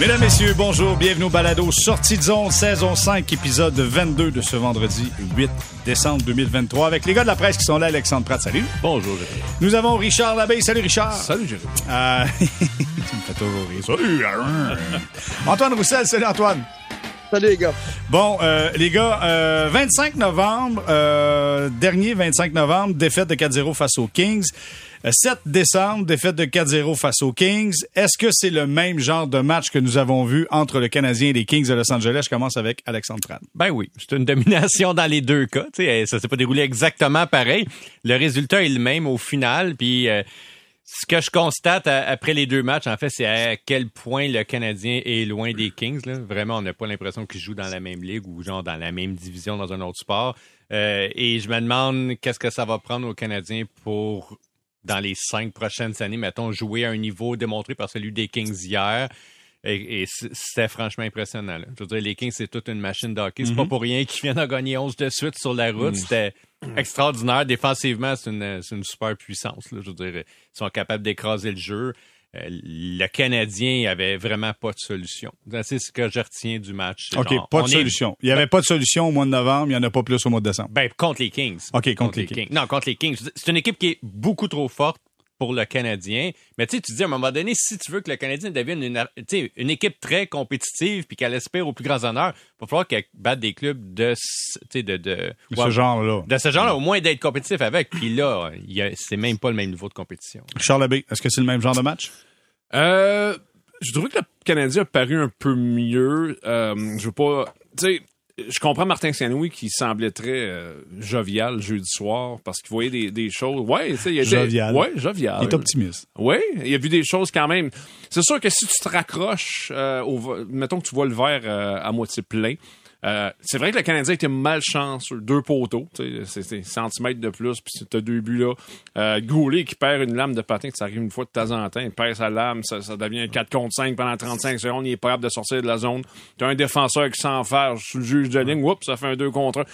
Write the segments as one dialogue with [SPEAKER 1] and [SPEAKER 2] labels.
[SPEAKER 1] Mesdames, Messieurs, bonjour, bienvenue au balado Sortie de zone, saison 5, épisode 22 de ce vendredi 8 décembre 2023 avec les gars de la presse qui sont là, Alexandre Pratt, salut.
[SPEAKER 2] Bonjour, Jérémy.
[SPEAKER 1] Nous avons Richard Labeille, salut Richard.
[SPEAKER 2] Salut, Jérémy.
[SPEAKER 1] Euh, tu me fais toujours rire. Salut. Antoine Roussel, salut Antoine.
[SPEAKER 3] Salut les gars.
[SPEAKER 1] Bon, euh, les gars, euh, 25 novembre, euh, dernier 25 novembre, défaite de 4-0 face aux Kings. Euh, 7 décembre, défaite de 4-0 face aux Kings. Est-ce que c'est le même genre de match que nous avons vu entre le Canadien et les Kings de Los Angeles? Je commence avec Alexandre Pratt.
[SPEAKER 2] Ben oui, c'est une domination dans les deux cas. Tu sais, ça s'est pas déroulé exactement pareil. Le résultat est le même au final. Puis euh, ce que je constate après les deux matchs, en fait, c'est à quel point le Canadien est loin des Kings. Vraiment, on n'a pas l'impression qu'ils jouent dans la même ligue ou genre dans la même division dans un autre sport. Euh, et je me demande qu'est-ce que ça va prendre aux Canadiens pour dans les cinq prochaines années, mettons, jouer à un niveau démontré par celui des Kings hier. Et, c'était franchement impressionnant. là. Je veux dire, les Kings, c'est toute une machine de hockey. C'est pas pour rien qu'ils viennent de gagner 11 de suite sur la route. C'était extraordinaire. Défensivement, c'est une, une super puissance. là. Je veux dire, ils sont capables d'écraser le jeu. Euh, le Canadien avait vraiment pas de solution. C'est ce que je retiens du match.
[SPEAKER 1] OK,
[SPEAKER 2] Genre,
[SPEAKER 1] pas de
[SPEAKER 2] est-
[SPEAKER 1] solution. Il n'y avait pas de solution au mois de novembre, il n'y en a pas plus au mois de décembre.
[SPEAKER 2] Ben, contre les Kings.
[SPEAKER 1] OK, contre les Kings.
[SPEAKER 2] Non, contre les Kings. C'est une équipe qui est beaucoup trop forte pour le Canadien. Mais tu sais, tu dis à un moment donné, si tu veux que le Canadien devienne une, une équipe très compétitive puis qu'elle espère aux plus grands honneurs, il va falloir qu'elle batte des clubs de, ce- de, de, ouais,
[SPEAKER 1] genre-là.
[SPEAKER 2] de ce genre-là, au moins d'être compétitif avec. Puis là, c'est même pas le même niveau de compétition.
[SPEAKER 1] Richard Labbé, est-ce que c'est le même genre de match?
[SPEAKER 4] Euh, je trouvais que le Canadien a paru un peu mieux. Euh, je veux pas. Tu sais, je comprends Martin Saint-Louis qui semblait très euh, jovial jeudi soir parce qu'il voyait des, des choses. Ouais, il était.
[SPEAKER 1] Jovial.
[SPEAKER 4] Ouais, jovial.
[SPEAKER 1] Il est optimiste.
[SPEAKER 4] Oui, il a vu des choses quand même. C'est sûr que si tu te raccroches, euh, au, mettons que tu vois le verre euh, à moitié plein, euh, c'est vrai que le Canadien était malchanceux. Deux poteaux, tu c'est centimètres de plus, puis t'as deux buts là. Euh, Goulet qui perd une lame de patin, ça arrive une fois de temps en temps, il perd sa lame, ça, devient 4 contre 5 pendant 35 secondes, il est capable de sortir de la zone. T'as un défenseur qui s'enferme sur le juge de ligne, oups, ça fait un 2 contre 1.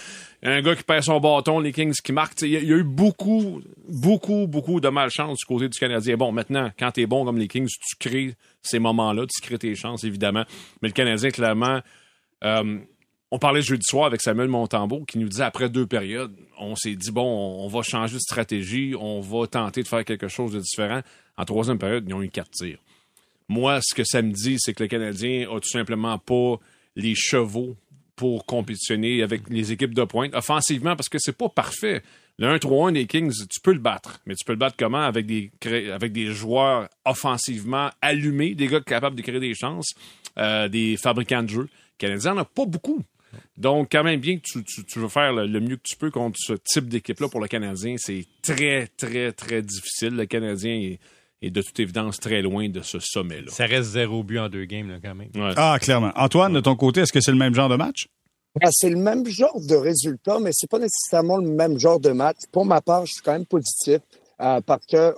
[SPEAKER 4] Un gars qui perd son bâton, les Kings qui marquent. Tu Il y, y a eu beaucoup, beaucoup, beaucoup de malchance du côté du Canadien. Bon, maintenant, quand t'es bon comme les Kings, tu crées ces moments-là, tu crées tes chances, évidemment. Mais le Canadien, clairement, euh, on parlait jeudi soir avec Samuel Montembeau qui nous disait après deux périodes, on s'est dit bon, on, va changer de stratégie, on va tenter de faire quelque chose de différent. En troisième période, ils ont eu quatre tirs. Moi, ce que ça me dit, c'est que le Canadien a tout simplement pas les chevaux pour compétitionner avec les équipes de pointe offensivement parce que c'est pas parfait. Le 1-3-1 des Kings, tu peux le battre, mais tu peux le battre comment? Avec des avec des joueurs offensivement allumés, des gars capables de créer des chances, euh, des fabricants de jeux. Le Canadien n'en a pas beaucoup. Donc, quand même bien que tu, tu- tu veux faire le, le mieux que tu peux contre ce type d'équipe-là pour le Canadien, c'est très, très, très difficile. Le Canadien est, est de toute évidence très loin de ce sommet-là.
[SPEAKER 2] Ça reste zéro but en deux games, là, quand même.
[SPEAKER 4] Ouais.
[SPEAKER 1] Ah, clairement. Antoine, de ton côté, est-ce que c'est le même genre de match?
[SPEAKER 3] Ah, C'est le même genre de résultat, mais c'est pas nécessairement le même genre de match. Pour ma part, je suis quand même positif euh, parce que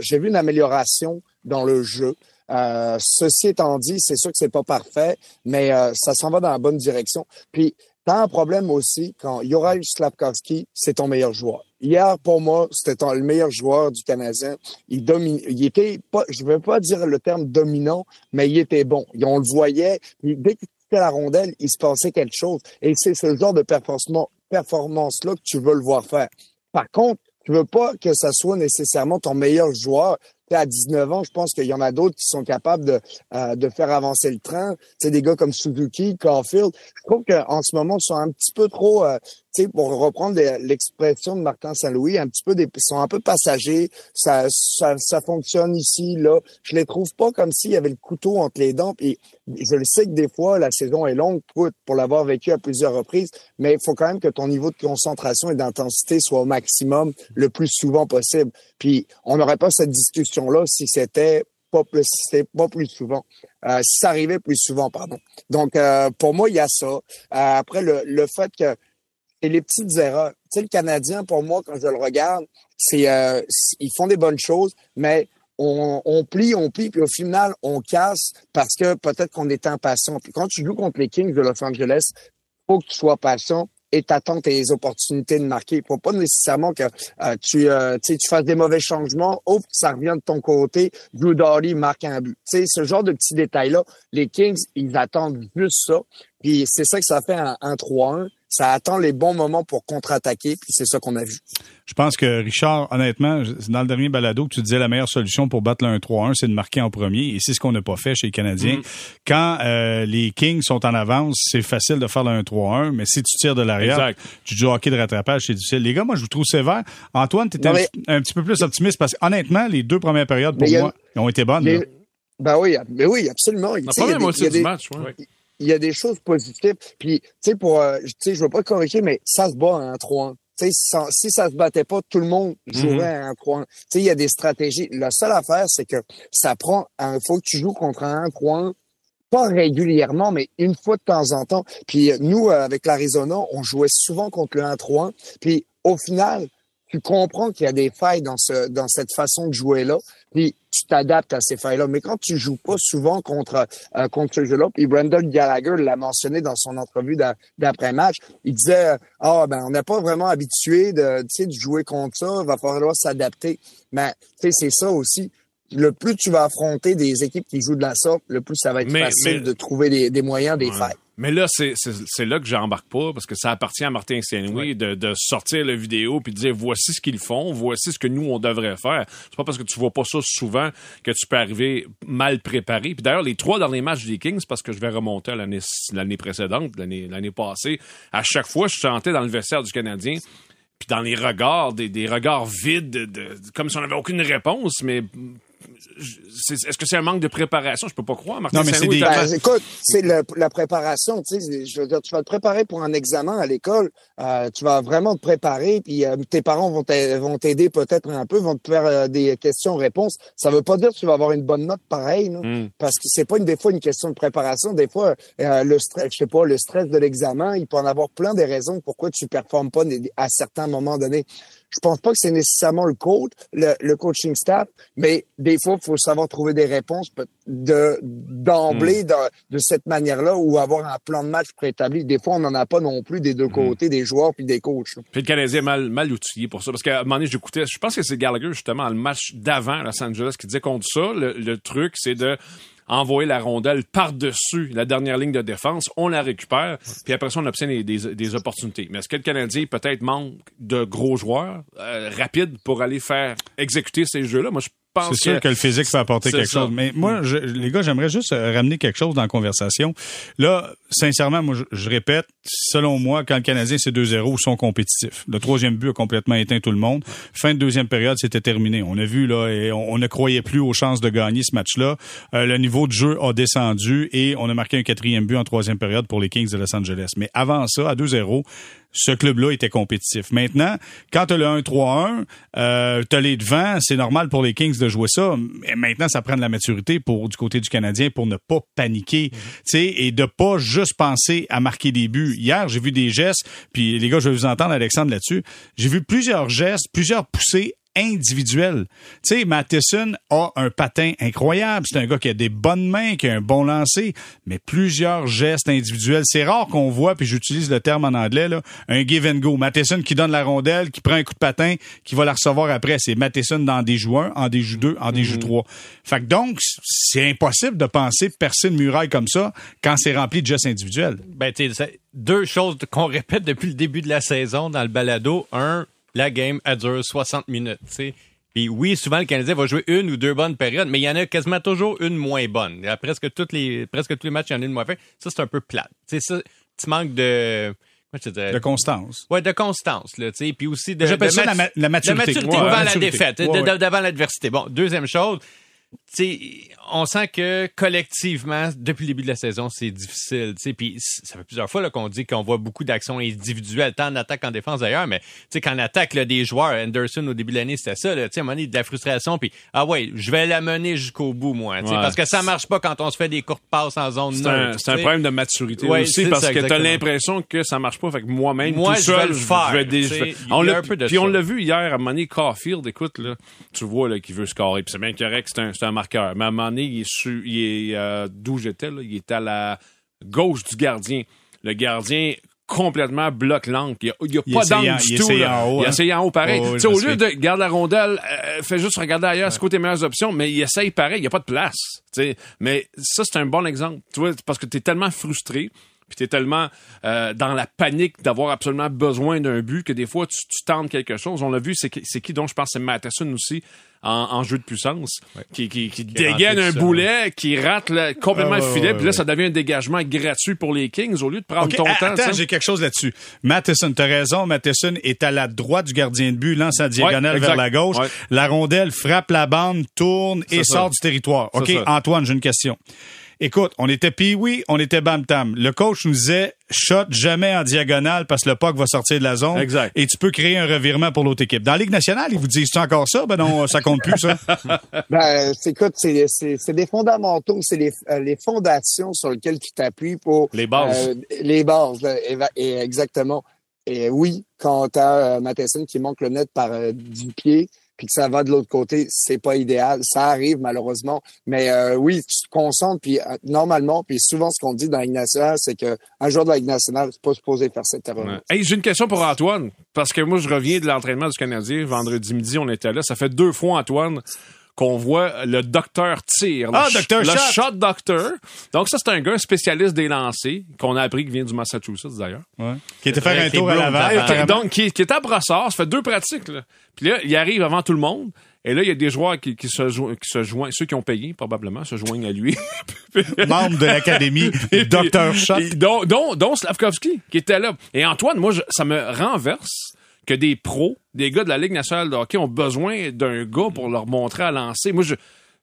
[SPEAKER 3] j'ai vu une amélioration dans le jeu. Euh, ceci étant dit, c'est sûr que c'est pas parfait, mais euh, ça s'en va dans la bonne direction. Puis, t'as un problème aussi quand Juraj Slavkovski, c'est ton meilleur joueur. Hier, pour moi, c'était le meilleur joueur du Canadien. Il domine, il était pas, je veux pas dire le terme dominant, mais il était bon. Et on le voyait. Dès qu'il quittait la rondelle, il se passait quelque chose. Et c'est ce genre de performance, performance-là que tu veux le voir faire. Par contre, tu veux pas que ça soit nécessairement ton meilleur joueur. À 19 ans, je pense qu'il y en a d'autres qui sont capables de, euh, de faire avancer le train. C'est des gars comme Suzuki, Caulfield. Je trouve qu'en ce moment, ils sont un petit peu trop, euh, sais, pour reprendre l'expression de Martin Saint-Louis, un petit peu des, sont un peu passagers. Ça, ça, ça fonctionne ici, là. Je les trouve pas comme s'il y avait le couteau entre les dents. Puis je le sais que des fois, la saison est longue pour, pour l'avoir vécu à plusieurs reprises, mais il faut quand même que ton niveau de concentration et d'intensité soit au maximum le plus souvent possible. Puis on n'aurait pas cette discussion-là si c'était pas plus, pas plus souvent. Euh, si ça arrivait plus souvent, pardon. Donc, euh, pour moi, il y a ça. Euh, après, le, le fait que c'est les petites erreurs. Tu sais, le Canadien, pour moi, quand je le regarde, c'est euh, ils font des bonnes choses, mais on, plie, on plie, puis au final, on casse parce que peut-être qu'on est impatient. Puis quand tu joues contre les Kings de Los Angeles, faut que tu sois patient et t'attends tes opportunités de marquer. Il faut pas nécessairement que euh, tu, euh, tu fasses des mauvais changements, hop, ça revient de ton côté, Drew Doughty marque un but. sais, ce genre de petits détails-là, les Kings, ils attendent juste ça. Puis c'est ça que ça fait un 1-3-1 ça attend les bons moments pour contre-attaquer, puis c'est ça qu'on a vu.
[SPEAKER 1] Je pense que Richard, honnêtement, dans le dernier balado que tu disais la meilleure solution pour battre le 1-3-1, c'est de marquer en premier, et c'est ce qu'on n'a pas fait chez les Canadiens. Mm-hmm. Quand euh, les Kings sont en avance, c'est facile de faire le 1-3-1, mais si tu tires de l'arrière, tu joues hockey de rattrapage, c'est difficile. Les gars, moi, je vous trouve sévère. Antoine, tu étais un, petit peu plus optimiste parce que honnêtement, les deux premières périodes pour moi ont été bonnes.
[SPEAKER 3] Ben oui, mais oui, absolument.
[SPEAKER 4] La première moitié du match,
[SPEAKER 3] il y a des choses positives. Puis, tu sais, pour, euh, tu sais, je veux pas corriger, mais ça se bat un 3-1. Tu sais, si ça se battait pas, tout le monde jouerait mm-hmm. un 3-1. Tu sais, il y a des stratégies. La seule affaire, c'est que ça prend, il faut que tu joues contre un 3-1 pas régulièrement, mais une fois de temps en temps. Puis nous, euh, avec l'Arizona, on jouait souvent contre le 1-3-1. Puis au final, tu comprends qu'il y a des failles dans ce dans cette façon de jouer là, puis tu t'adaptes à ces failles là. Mais quand tu joues pas souvent contre euh, contre ce jeu-là, puis Brandon Gallagher l'a mentionné dans son entrevue d'après match, il disait ah ben on n'est pas vraiment habitué de tu sais de jouer contre ça, il va falloir s'adapter. Mais tu sais c'est ça aussi le plus tu vas affronter des équipes qui jouent de la sorte, le plus ça va être facile de trouver des, des moyens, des failles.
[SPEAKER 4] Mais là, c'est là que j'embarque pas, parce que ça appartient à Martin Saint-Louis de, de, sortir la vidéo puis de dire voici ce qu'ils font, voici ce que nous, on devrait faire. C'est pas parce que tu vois pas ça souvent que tu peux arriver mal préparé. Puis d'ailleurs, les trois derniers matchs des Kings, parce que je vais remonter à l'année précédente, l'année passée, à chaque fois, je chantais dans le vestiaire du Canadien puis dans les regards, des, des regards vides, de, comme si on n'avait aucune réponse, mais est-ce que c'est un manque de préparation? Je peux pas croire. Martin
[SPEAKER 3] non, mais c'est des... Ben, écoute, c'est la préparation. Tu sais, je veux dire, tu vas te préparer pour un examen à l'école. Euh, tu vas vraiment te préparer, puis euh, tes parents vont t'aider peut-être un peu, vont te faire euh, des questions-réponses. Ça veut pas dire que tu vas avoir une bonne note pareille, hmm. parce que c'est pas une, des fois une question de préparation. Des fois, le stress, je sais pas, le stress de l'examen, il peut en avoir plein de raisons pourquoi tu performes pas à certains moments donnés. Je pense pas que c'est nécessairement le coach, le, coaching staff, mais des fois, il faut savoir trouver des réponses de d'emblée hmm. de, cette manière-là ou avoir un plan de match préétabli. Des fois, on n'en a pas non plus des deux hmm. côtés, des joueurs puis des coachs.
[SPEAKER 4] Puis le Canadien est mal, mal outillé pour ça. Parce qu'à un moment donné, j'écoutais, je pense que c'est Gallagher, justement, le match d'avant Los Angeles, qui disait contre ça, le truc, c'est de envoyer la rondelle par-dessus la dernière ligne de défense, on la récupère, puis après ça, on obtient des, des, opportunités. Mais est-ce que le Canadien peut-être manque de gros joueurs euh, rapides pour aller faire exécuter ces jeux-là? Moi, je
[SPEAKER 1] c'est sûr que, le physique peut apporter quelque chose. Mais moi, je, les gars, j'aimerais juste euh, ramener quelque chose dans la conversation. Là, sincèrement, moi, je, répète, selon moi, quand le Canadien c'est 2-0, ils sont compétitifs. Le troisième but a complètement éteint tout le monde. Fin de deuxième période, c'était terminé. On a vu là, et on, ne croyait plus aux chances de gagner ce match-là. Euh, le niveau de jeu a descendu et on a marqué un quatrième but en troisième période pour les Kings de Los Angeles. Mais avant ça, à 2-0, ce club-là était compétitif. Maintenant, quand tu as le 1-3-1, euh, tu as les devants, c'est normal pour les Kings de jouer ça. Mais maintenant, ça prend de la maturité pour du côté du Canadien pour ne pas paniquer, tu sais, et de pas juste penser à marquer des buts. Hier, j'ai vu des gestes, puis les gars, je vais vous entendre, Alexandre, là-dessus. J'ai vu plusieurs gestes, plusieurs poussées individuel. Tu sais, Matheson a un patin incroyable. C'est un gars qui a des bonnes mains, qui a un bon lancer, mais plusieurs gestes individuels. C'est rare qu'on voit, puis j'utilise le terme en anglais, là, un give and go. Matheson qui donne la rondelle, qui prend un coup de patin, qui va la recevoir après. C'est Matheson dans des joues 1, en des joues 2, en des joues 3. Mhm. Fait que donc, c'est impossible de penser percer une muraille comme ça quand c'est rempli de gestes individuels.
[SPEAKER 2] Ben, tu sais, deux choses qu'on répète depuis le début de la saison dans le balado. Un, la game, elle dure 60 minutes. Puis oui, souvent le Canadien va jouer une ou deux bonnes périodes, mais il y en a quasiment toujours une moins bonne. presque toutes les presque tous les matchs, il y en a une moins faite. Ça c'est un peu plate. Ça, tu manques de
[SPEAKER 1] de constance.
[SPEAKER 2] Ouais, de constance là, puis aussi de
[SPEAKER 1] J'appelle ça la, maturité. La maturité
[SPEAKER 2] devant la, défaite, devant l'adversité. Bon, deuxième chose, on sent que collectivement, depuis le début de la saison, c'est difficile. Puis ça fait plusieurs fois qu'on dit qu'on voit beaucoup d'actions individuelles, tant en attaque qu'en défense d'ailleurs, mais qu'en attaque là, des joueurs, Anderson au début de l'année, c'était ça. Là, à un moment donné, de la frustration, puis ah ouais, je vais la mener jusqu'au bout, moi. Parce que ça marche pas quand on se fait des courtes passes en zone
[SPEAKER 4] neutre. C'est un, problème de maturité aussi, parce que tu as l'impression que ça marche pas. Fait que moi-même, tout seul, je vais le faire. on l'a, puis on l'a vu hier, à donné, Caulfield, écoute, là, tu vois là, qu'il veut scorer, puis c'est bien correct, c'est un un marqueur. Mais à un moment donné, il est, il est euh, d'où j'étais, il est à la gauche du gardien. Le gardien complètement bloc l'angle. Il n'y a, pas d'angle du
[SPEAKER 1] il
[SPEAKER 4] tout. là.
[SPEAKER 1] en haut,
[SPEAKER 4] il
[SPEAKER 1] hein.
[SPEAKER 4] essaye en haut pareil.
[SPEAKER 1] Oh,
[SPEAKER 4] au lieu de garder la rondelle, euh, fais juste regarder ailleurs, c'est quoi tes meilleures options, mais il essaye pareil. Il n'y a pas de place. Mais ça, c'est un bon exemple. Tu vois, parce que tu es tellement frustré. Puis t'es tellement euh, dans la panique d'avoir absolument besoin d'un but que des fois tu, tu tentes quelque chose. On l'a vu, c'est qui, c'est qui donc je pense c'est Matheson aussi en, en jeu de puissance qui, qui, qui dégaine un boulet, qui rate complètement
[SPEAKER 1] Ah,
[SPEAKER 4] le
[SPEAKER 1] ouais,
[SPEAKER 4] filet,
[SPEAKER 1] ouais,
[SPEAKER 4] puis là
[SPEAKER 1] ouais.
[SPEAKER 4] ça devient un dégagement gratuit pour les Kings au lieu de prendre ton temps.
[SPEAKER 1] attends, j'ai quelque chose là-dessus. Matheson, t'as raison. Matheson est à la droite du gardien de but, lance en diagonale
[SPEAKER 4] Ouais,
[SPEAKER 1] vers la gauche.
[SPEAKER 4] Ouais.
[SPEAKER 1] La rondelle frappe la bande, tourne et
[SPEAKER 4] ça.
[SPEAKER 1] sort du territoire. OK. Antoine, j'ai une question. Écoute, on était pee on était Bam Tam. Le coach nous disait shot jamais en diagonale parce que le puck va sortir de la zone.
[SPEAKER 4] Exact.
[SPEAKER 1] Et tu peux créer un revirement pour l'autre équipe. Dans la Ligue nationale, ils vous disent encore ça? Ben non, ça compte plus, ça.
[SPEAKER 3] Ben, c'est, écoute, c'est, c'est, c'est des fondamentaux, c'est les, euh, les fondations sur lesquelles tu t'appuies pour
[SPEAKER 4] Les bases.
[SPEAKER 3] euh, les bases, là, éva- et exactement. Et oui, quand tu as Matheson qui manque le net par euh, 10 pieds, puis que ça va de l'autre côté, c'est pas idéal. Ça arrive malheureusement, mais euh, oui, tu te concentres. Puis euh, normalement, puis souvent ce qu'on dit dans la nationale, c'est que un joueur de la Ligue nationale, c'est pas supposé faire cette erreur.
[SPEAKER 4] Hey, j'ai une question pour Antoine. Parce que moi, je reviens de l'entraînement du Canadien. Vendredi midi, on était là. Ça fait deux fois, Antoine, qu'on voit le docteur tir. Le
[SPEAKER 1] Ah,
[SPEAKER 4] ch-
[SPEAKER 1] Dr.
[SPEAKER 4] Le
[SPEAKER 1] Shot.
[SPEAKER 4] shot doctor. Donc, ça, c'est un gars spécialiste des lancers, qu'on a appris qu'il vient du Massachusetts, d'ailleurs.
[SPEAKER 1] Ouais. Qui était faire un tour à Laval.
[SPEAKER 4] Donc, qui, qui est à Brossard, ça fait deux pratiques, là. Puis là, il arrive avant tout le monde. Et là, il y a des joueurs qui, qui se, jo- qui se joignent, ceux qui ont payé, probablement, se joignent à lui.
[SPEAKER 1] Membre de l'Académie, Dr. Shot.
[SPEAKER 4] Dont, dont Slavkovski, qui était là. Et Antoine, moi, je- ça me renverse que des pros, des gars de la Ligue nationale de hockey ont besoin d'un gars pour leur montrer à lancer. Moi, je,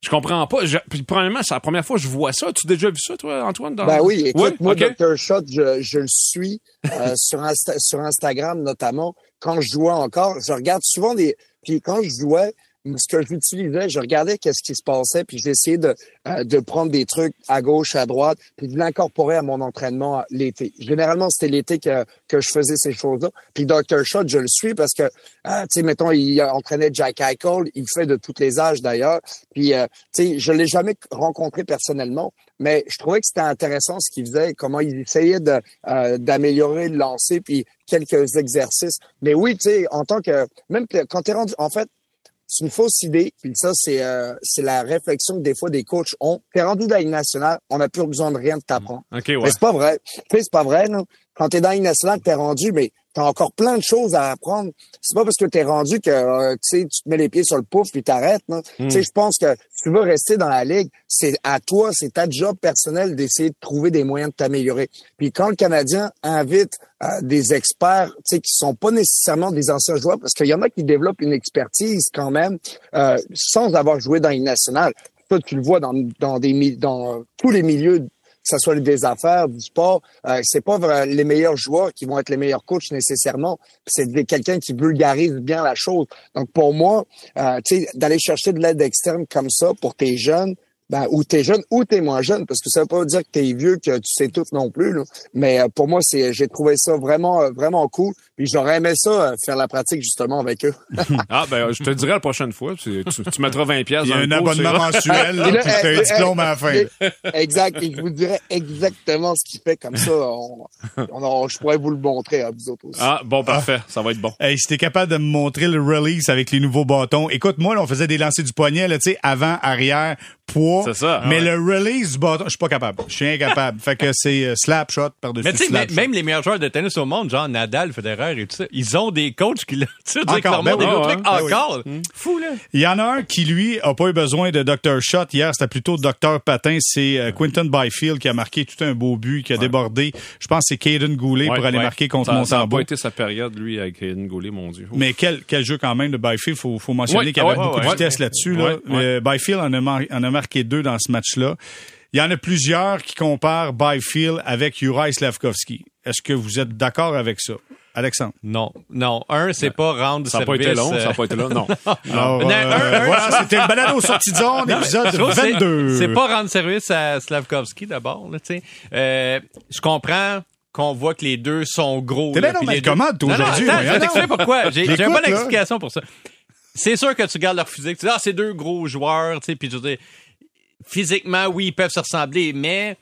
[SPEAKER 4] je comprends pas. Je, puis, premièrement, c'est la première fois que je vois ça. Tu as déjà vu ça, toi, Antoine? Dans...
[SPEAKER 3] Ben oui, écoute, moi. Dr. Shot, je, je le suis euh, sur, Insta- sur Instagram notamment. Quand je jouais encore, je regarde souvent des... Puis quand je jouais, ce que j'utilisais, je regardais qu'est-ce qui se passait, puis j'essayais de, euh, de prendre des trucs à gauche, à droite, puis de l'incorporer à mon entraînement l'été. Généralement, c'était l'été que, que je faisais ces choses-là. Puis Dr. Shot, je le suis parce que, euh, tu sais, mettons, il entraînait Jack Eichel, il fait de tous les âges d'ailleurs. Puis, euh, tu sais, je l'ai jamais rencontré personnellement, mais je trouvais que c'était intéressant ce qu'il faisait, comment il essayait de euh, d'améliorer le lancer, puis quelques exercices. Mais oui, tu sais, en tant que même quand t'es rendu, en fait, c'est une fausse idée. Puis ça, c'est euh, c'est la réflexion que des fois des coachs ont. T'es rendu dans la Ligue nationale, on n'a plus besoin de rien de t'apprendre.
[SPEAKER 4] OK, ouais.
[SPEAKER 3] Mais c'est pas vrai. Tu sais, c'est pas vrai, non? Quand t'es dans la Ligue nationale, t'es rendu, mais t'as encore plein de choses à apprendre. C'est pas parce que t'es rendu que, euh, tu sais, tu te mets les pieds sur le pouf puis t'arrêtes?
[SPEAKER 4] Hmm.
[SPEAKER 3] Tu sais, je pense que si tu veux rester dans la Ligue, c'est à toi, c'est ta job personnel d'essayer de trouver des moyens de t'améliorer. Puis quand le Canadien invite euh, des experts, tu sais, qui sont pas nécessairement des anciens joueurs, parce qu'il y en a qui développent une expertise quand même, euh, sans avoir joué dans Ligue nationale. Ça, tu le vois dans, dans des dans tous les milieux que ce soit des affaires, du sport, euh, c'est pas les meilleurs joueurs qui vont être les meilleurs coachs nécessairement. C'est quelqu'un qui vulgarise bien la chose. Donc pour moi, euh, tu sais, d'aller chercher de l'aide externe comme ça pour tes jeunes, ben, ou t'es jeune ou t'es moins jeune, parce que ça veut pas dire que t'es vieux, que tu sais tout non plus. Là. Mais euh, pour moi, c'est, j'ai trouvé ça vraiment, euh, vraiment cool. Puis j'aurais aimé ça euh, faire la pratique justement avec eux.
[SPEAKER 4] Ah, ben, je te dirai la prochaine fois. Tu, tu, tu mettras 20 pièces
[SPEAKER 1] Il y a
[SPEAKER 4] dans
[SPEAKER 1] un abonnement mensuel, là,
[SPEAKER 3] Et là,
[SPEAKER 1] puis un diplôme à la fin.
[SPEAKER 3] exact. Et je vous dirais exactement ce qu'il fait comme ça. On, on- on- je pourrais vous le montrer à vous autres aussi.
[SPEAKER 4] Ah, bon, parfait. Ça va être bon.
[SPEAKER 1] Hey, si t'es capable de me montrer le release avec les nouveaux bâtons. Écoute, moi, là, on faisait des lancers du poignet, là, tu sais, avant, arrière, poids.
[SPEAKER 4] C'est ça.
[SPEAKER 1] Mais
[SPEAKER 4] Ouais.
[SPEAKER 1] le release du bâton, je suis pas capable. Je suis incapable. fait que c'est euh, slap shot par-dessus
[SPEAKER 2] Mais tu sais,
[SPEAKER 1] slap
[SPEAKER 2] même-
[SPEAKER 1] shot.
[SPEAKER 2] même les meilleurs joueurs de tennis au monde, genre Nadal, Federer et tout ça, ils ont des coachs qui, tu sais,
[SPEAKER 1] Encore, ben
[SPEAKER 2] des
[SPEAKER 4] ouais,
[SPEAKER 2] trucs
[SPEAKER 1] ben oui.
[SPEAKER 2] encore. Fou, là.
[SPEAKER 1] Il y en a un qui, lui, a pas eu besoin de Dr. Shot. Hier, c'était plutôt Dr. Patin. C'est euh, Quinton Byfield qui a marqué tout un beau but, qui a débordé. Je pense que c'est Caden Goulet
[SPEAKER 4] Ouais,
[SPEAKER 1] pour aller
[SPEAKER 4] ouais.
[SPEAKER 1] marquer contre
[SPEAKER 4] Ça- Ça n'a
[SPEAKER 1] Montembeau.
[SPEAKER 4] pas été sa période, lui, avec Aiden Goulet, mon Dieu.
[SPEAKER 1] Mais quel, quel jeu quand même de Byfield. Faut, faut mentionner
[SPEAKER 4] Ouais,
[SPEAKER 1] qu'il y avait
[SPEAKER 4] ouais,
[SPEAKER 1] beaucoup
[SPEAKER 4] ouais,
[SPEAKER 1] de
[SPEAKER 4] ouais.
[SPEAKER 1] vitesse là-dessus. Là.
[SPEAKER 4] Ouais, ouais.
[SPEAKER 1] Euh, Byfield en a, mar- en a marqué deux dans ce match-là. Il y en a plusieurs qui comparent Byfield avec Juraj Slavkovski. Est-ce que vous êtes d'accord avec ça? Alexandre.
[SPEAKER 2] Non, non. Un, c'est pas rendre
[SPEAKER 4] Ça n'a pas
[SPEAKER 2] service.
[SPEAKER 4] été long, ça n'a pas été long, non.
[SPEAKER 1] Alors,
[SPEAKER 2] Non,
[SPEAKER 1] euh,
[SPEAKER 2] un- un-
[SPEAKER 1] voilà, c'était le balado sortie de zone, épisode
[SPEAKER 2] Je trouve que c'est-
[SPEAKER 1] 22.
[SPEAKER 2] C'est pas rendre service à Slavkovski d'abord, là, tu sais. Euh, je comprends qu'on voit que les deux sont gros.
[SPEAKER 1] T'es
[SPEAKER 2] là,
[SPEAKER 1] bien dans
[SPEAKER 2] les
[SPEAKER 1] ma commande, toi,
[SPEAKER 2] Non, non,
[SPEAKER 1] aujourd'hui,
[SPEAKER 2] Je vais t'expliquer pourquoi. J'ai une bonne explication pour ça. C'est sûr que tu gardes leur physique. Tu dis, ah, c'est deux gros joueurs, tu sais, puis veux dire, physiquement, oui, ils peuvent se ressembler, mais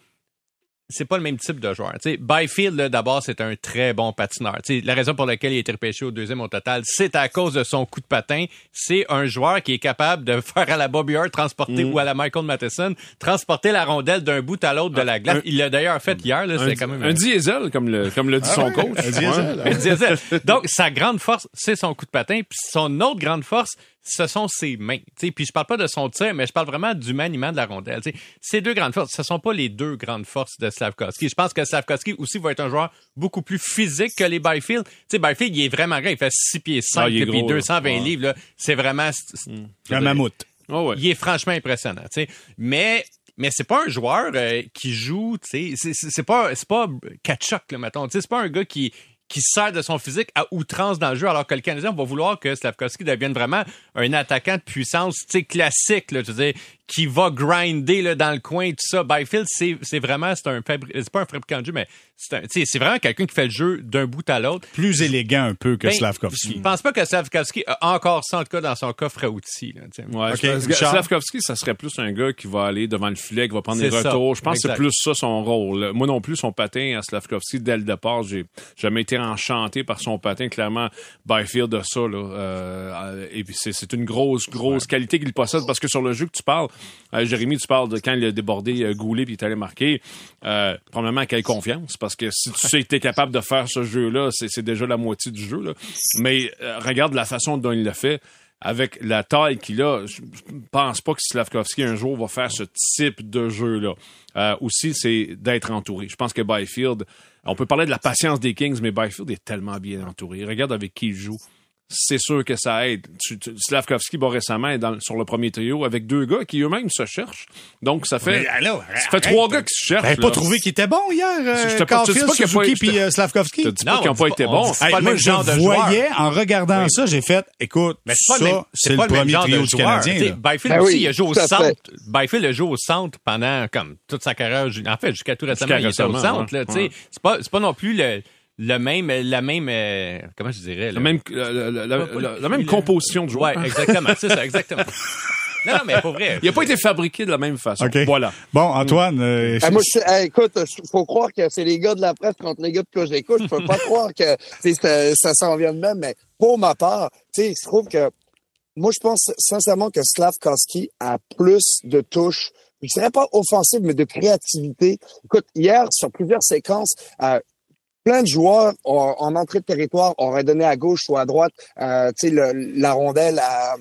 [SPEAKER 2] c'est pas le même type de joueur. Tu sais, Byfield, là, d'abord, c'est un très bon patineur. Tu sais, la raison pour laquelle il a été repêché au deuxième au total, c'est à cause de son coup de patin. C'est un joueur qui est capable de faire à la Bobby Hart transporter
[SPEAKER 4] Mm.
[SPEAKER 2] ou à la Michael Matheson, transporter la rondelle d'un bout à l'autre de la glace.
[SPEAKER 4] un-
[SPEAKER 2] il l'a d'ailleurs fait hier. Là,
[SPEAKER 4] Un,
[SPEAKER 2] c'est quand même
[SPEAKER 4] un diesel, comme le, comme le dit son coach.
[SPEAKER 1] un diesel.
[SPEAKER 4] Ouais.
[SPEAKER 2] un diesel. Donc, sa grande force, c'est son coup de patin. Puis son autre grande force, ce sont ses mains. Tu sais, puis je parle pas de son tir, mais je parle vraiment du maniement de la rondelle. Tu sais, ces deux grandes forces, ce sont pas les deux grandes forces de Slavkovski. Je pense que Slavkovski aussi va être un joueur beaucoup plus physique que les Byfield. Tu sais, Byfield, il est vraiment grand. Il fait 6 pieds 5
[SPEAKER 4] Ah, il est
[SPEAKER 2] puis
[SPEAKER 4] gros, là.
[SPEAKER 2] 220
[SPEAKER 4] Ouais.
[SPEAKER 2] livres. C'est vraiment... c'est- c'est-
[SPEAKER 1] Un mammouth.
[SPEAKER 4] Oh, ouais.
[SPEAKER 2] il est franchement impressionnant. Mais mais c'est pas un joueur euh, qui joue, tu sais, c'est- pas c'est pas Kachuk là mettons, tu sais, c'est pas un gars qui qui sert de son physique à outrance dans le jeu, alors que le Canadien va vouloir que Slavkovski devienne vraiment un attaquant de puissance, classique, là, je veux dire, qui va grinder là, dans le coin, tout ça. Byfield, c'est c'est vraiment, c'est un fabri- c'est pas un fabricant de jeu, mais c'est un- tu sais, c'est vraiment quelqu'un qui fait le jeu d'un bout à l'autre.
[SPEAKER 1] Plus élégant un peu que
[SPEAKER 2] Ben,
[SPEAKER 1] Slavkovski.
[SPEAKER 2] Je pense pas que Slavkovski a encore ça, en tout cas, dans son coffre à outils. Là, tu sais.
[SPEAKER 4] Ouais,
[SPEAKER 1] Ok,
[SPEAKER 4] je pense que
[SPEAKER 1] Richard?
[SPEAKER 4] Slavkovski, ça serait plus un gars qui va aller devant le filet, qui va prendre des retours. Je pense que c'est plus ça son rôle. Moi non plus, son patin à Slavkovski, dès le départ, j'ai jamais été enchanté par son patin. Clairement, Byfield de ça. Là, euh, et puis c'est, c'est une grosse, grosse qualité qu'il possède parce que sur le jeu que tu parles, euh, Jérémy, tu parles de quand il a débordé euh, Goulet puis il est allé marquer. Euh, premièrement, confiance parce que si tu sais que capable de faire ce jeu-là, c'est, déjà la moitié du jeu. Mais euh, regarde la façon dont il l'a fait avec la taille qu'il a, je je pense pas que Slavkovski un jour va faire ce type de jeu-là. Euh, aussi, c'est d'être entouré. Je pense que Byfield, on peut parler de la patience des Kings, mais Byfield est tellement bien entouré. Regarde avec qui il joue. C'est sûr que ça aide. Tu- tu- Slavkovski, bon, récemment, est dans- sur le premier trio avec deux gars qui eux-mêmes se cherchent. Donc, ça fait,
[SPEAKER 1] Mais alors,
[SPEAKER 4] ça fait trois gars qui se cherchent.
[SPEAKER 1] T'avais pas trouvé qu'il était bon hier,
[SPEAKER 4] Je
[SPEAKER 1] euh,
[SPEAKER 4] je pas
[SPEAKER 1] Suzuki
[SPEAKER 4] je te-
[SPEAKER 1] puis euh, Slavkovski?
[SPEAKER 4] Je te dis
[SPEAKER 2] Non,
[SPEAKER 4] pas qu'ils
[SPEAKER 2] on
[SPEAKER 4] n'ont pas été bons.
[SPEAKER 1] Hey,
[SPEAKER 2] pas le même
[SPEAKER 1] je
[SPEAKER 2] genre de
[SPEAKER 1] voyais,
[SPEAKER 2] joueur.
[SPEAKER 1] en regardant ça, j'ai fait, écoute,
[SPEAKER 2] Mais c'est pas
[SPEAKER 1] ça, c'est
[SPEAKER 2] c'est
[SPEAKER 1] le premier
[SPEAKER 2] genre
[SPEAKER 1] trio
[SPEAKER 2] de
[SPEAKER 1] du. Canadien.
[SPEAKER 2] Tu sais,
[SPEAKER 1] là.
[SPEAKER 2] Byfield
[SPEAKER 3] Ben
[SPEAKER 2] aussi, il a joué au centre. Byfield a joué au centre pendant comme toute sa carrière. En fait, jusqu'à tout récemment, il était au centre. là, tu sais.
[SPEAKER 4] Ouais.
[SPEAKER 2] C'est pas, c'est pas non plus le, le même, la même, euh, comment je dirais,
[SPEAKER 4] La
[SPEAKER 2] là?
[SPEAKER 4] même, la, la- la- la-
[SPEAKER 2] le-
[SPEAKER 4] la même
[SPEAKER 2] le-
[SPEAKER 4] composition de joueurs.
[SPEAKER 2] Ouais, exactement. C'est ça, exactement. non, non, mais pour vrai.
[SPEAKER 4] Il n'a pas été fabriqué de la même façon.
[SPEAKER 1] OK.
[SPEAKER 4] Voilà.
[SPEAKER 1] Bon, Antoine, euh,
[SPEAKER 3] Ah, moi, je, hey, écoute, faut croire que c'est les gars de la presse contre les gars de que j'écoute. Je peux pas croire que tu sais, ça, ça s'en vient de même, mais pour ma part, tu sais, je trouve que moi, je pense sincèrement que Slavkovski a plus de touches. Je dirais pas offensive, mais de créativité. Écoute, hier, sur plusieurs séquences, euh, plein de joueurs ont- en entrée de territoire auraient donné à gauche ou à droite, euh, le- la rondelle à,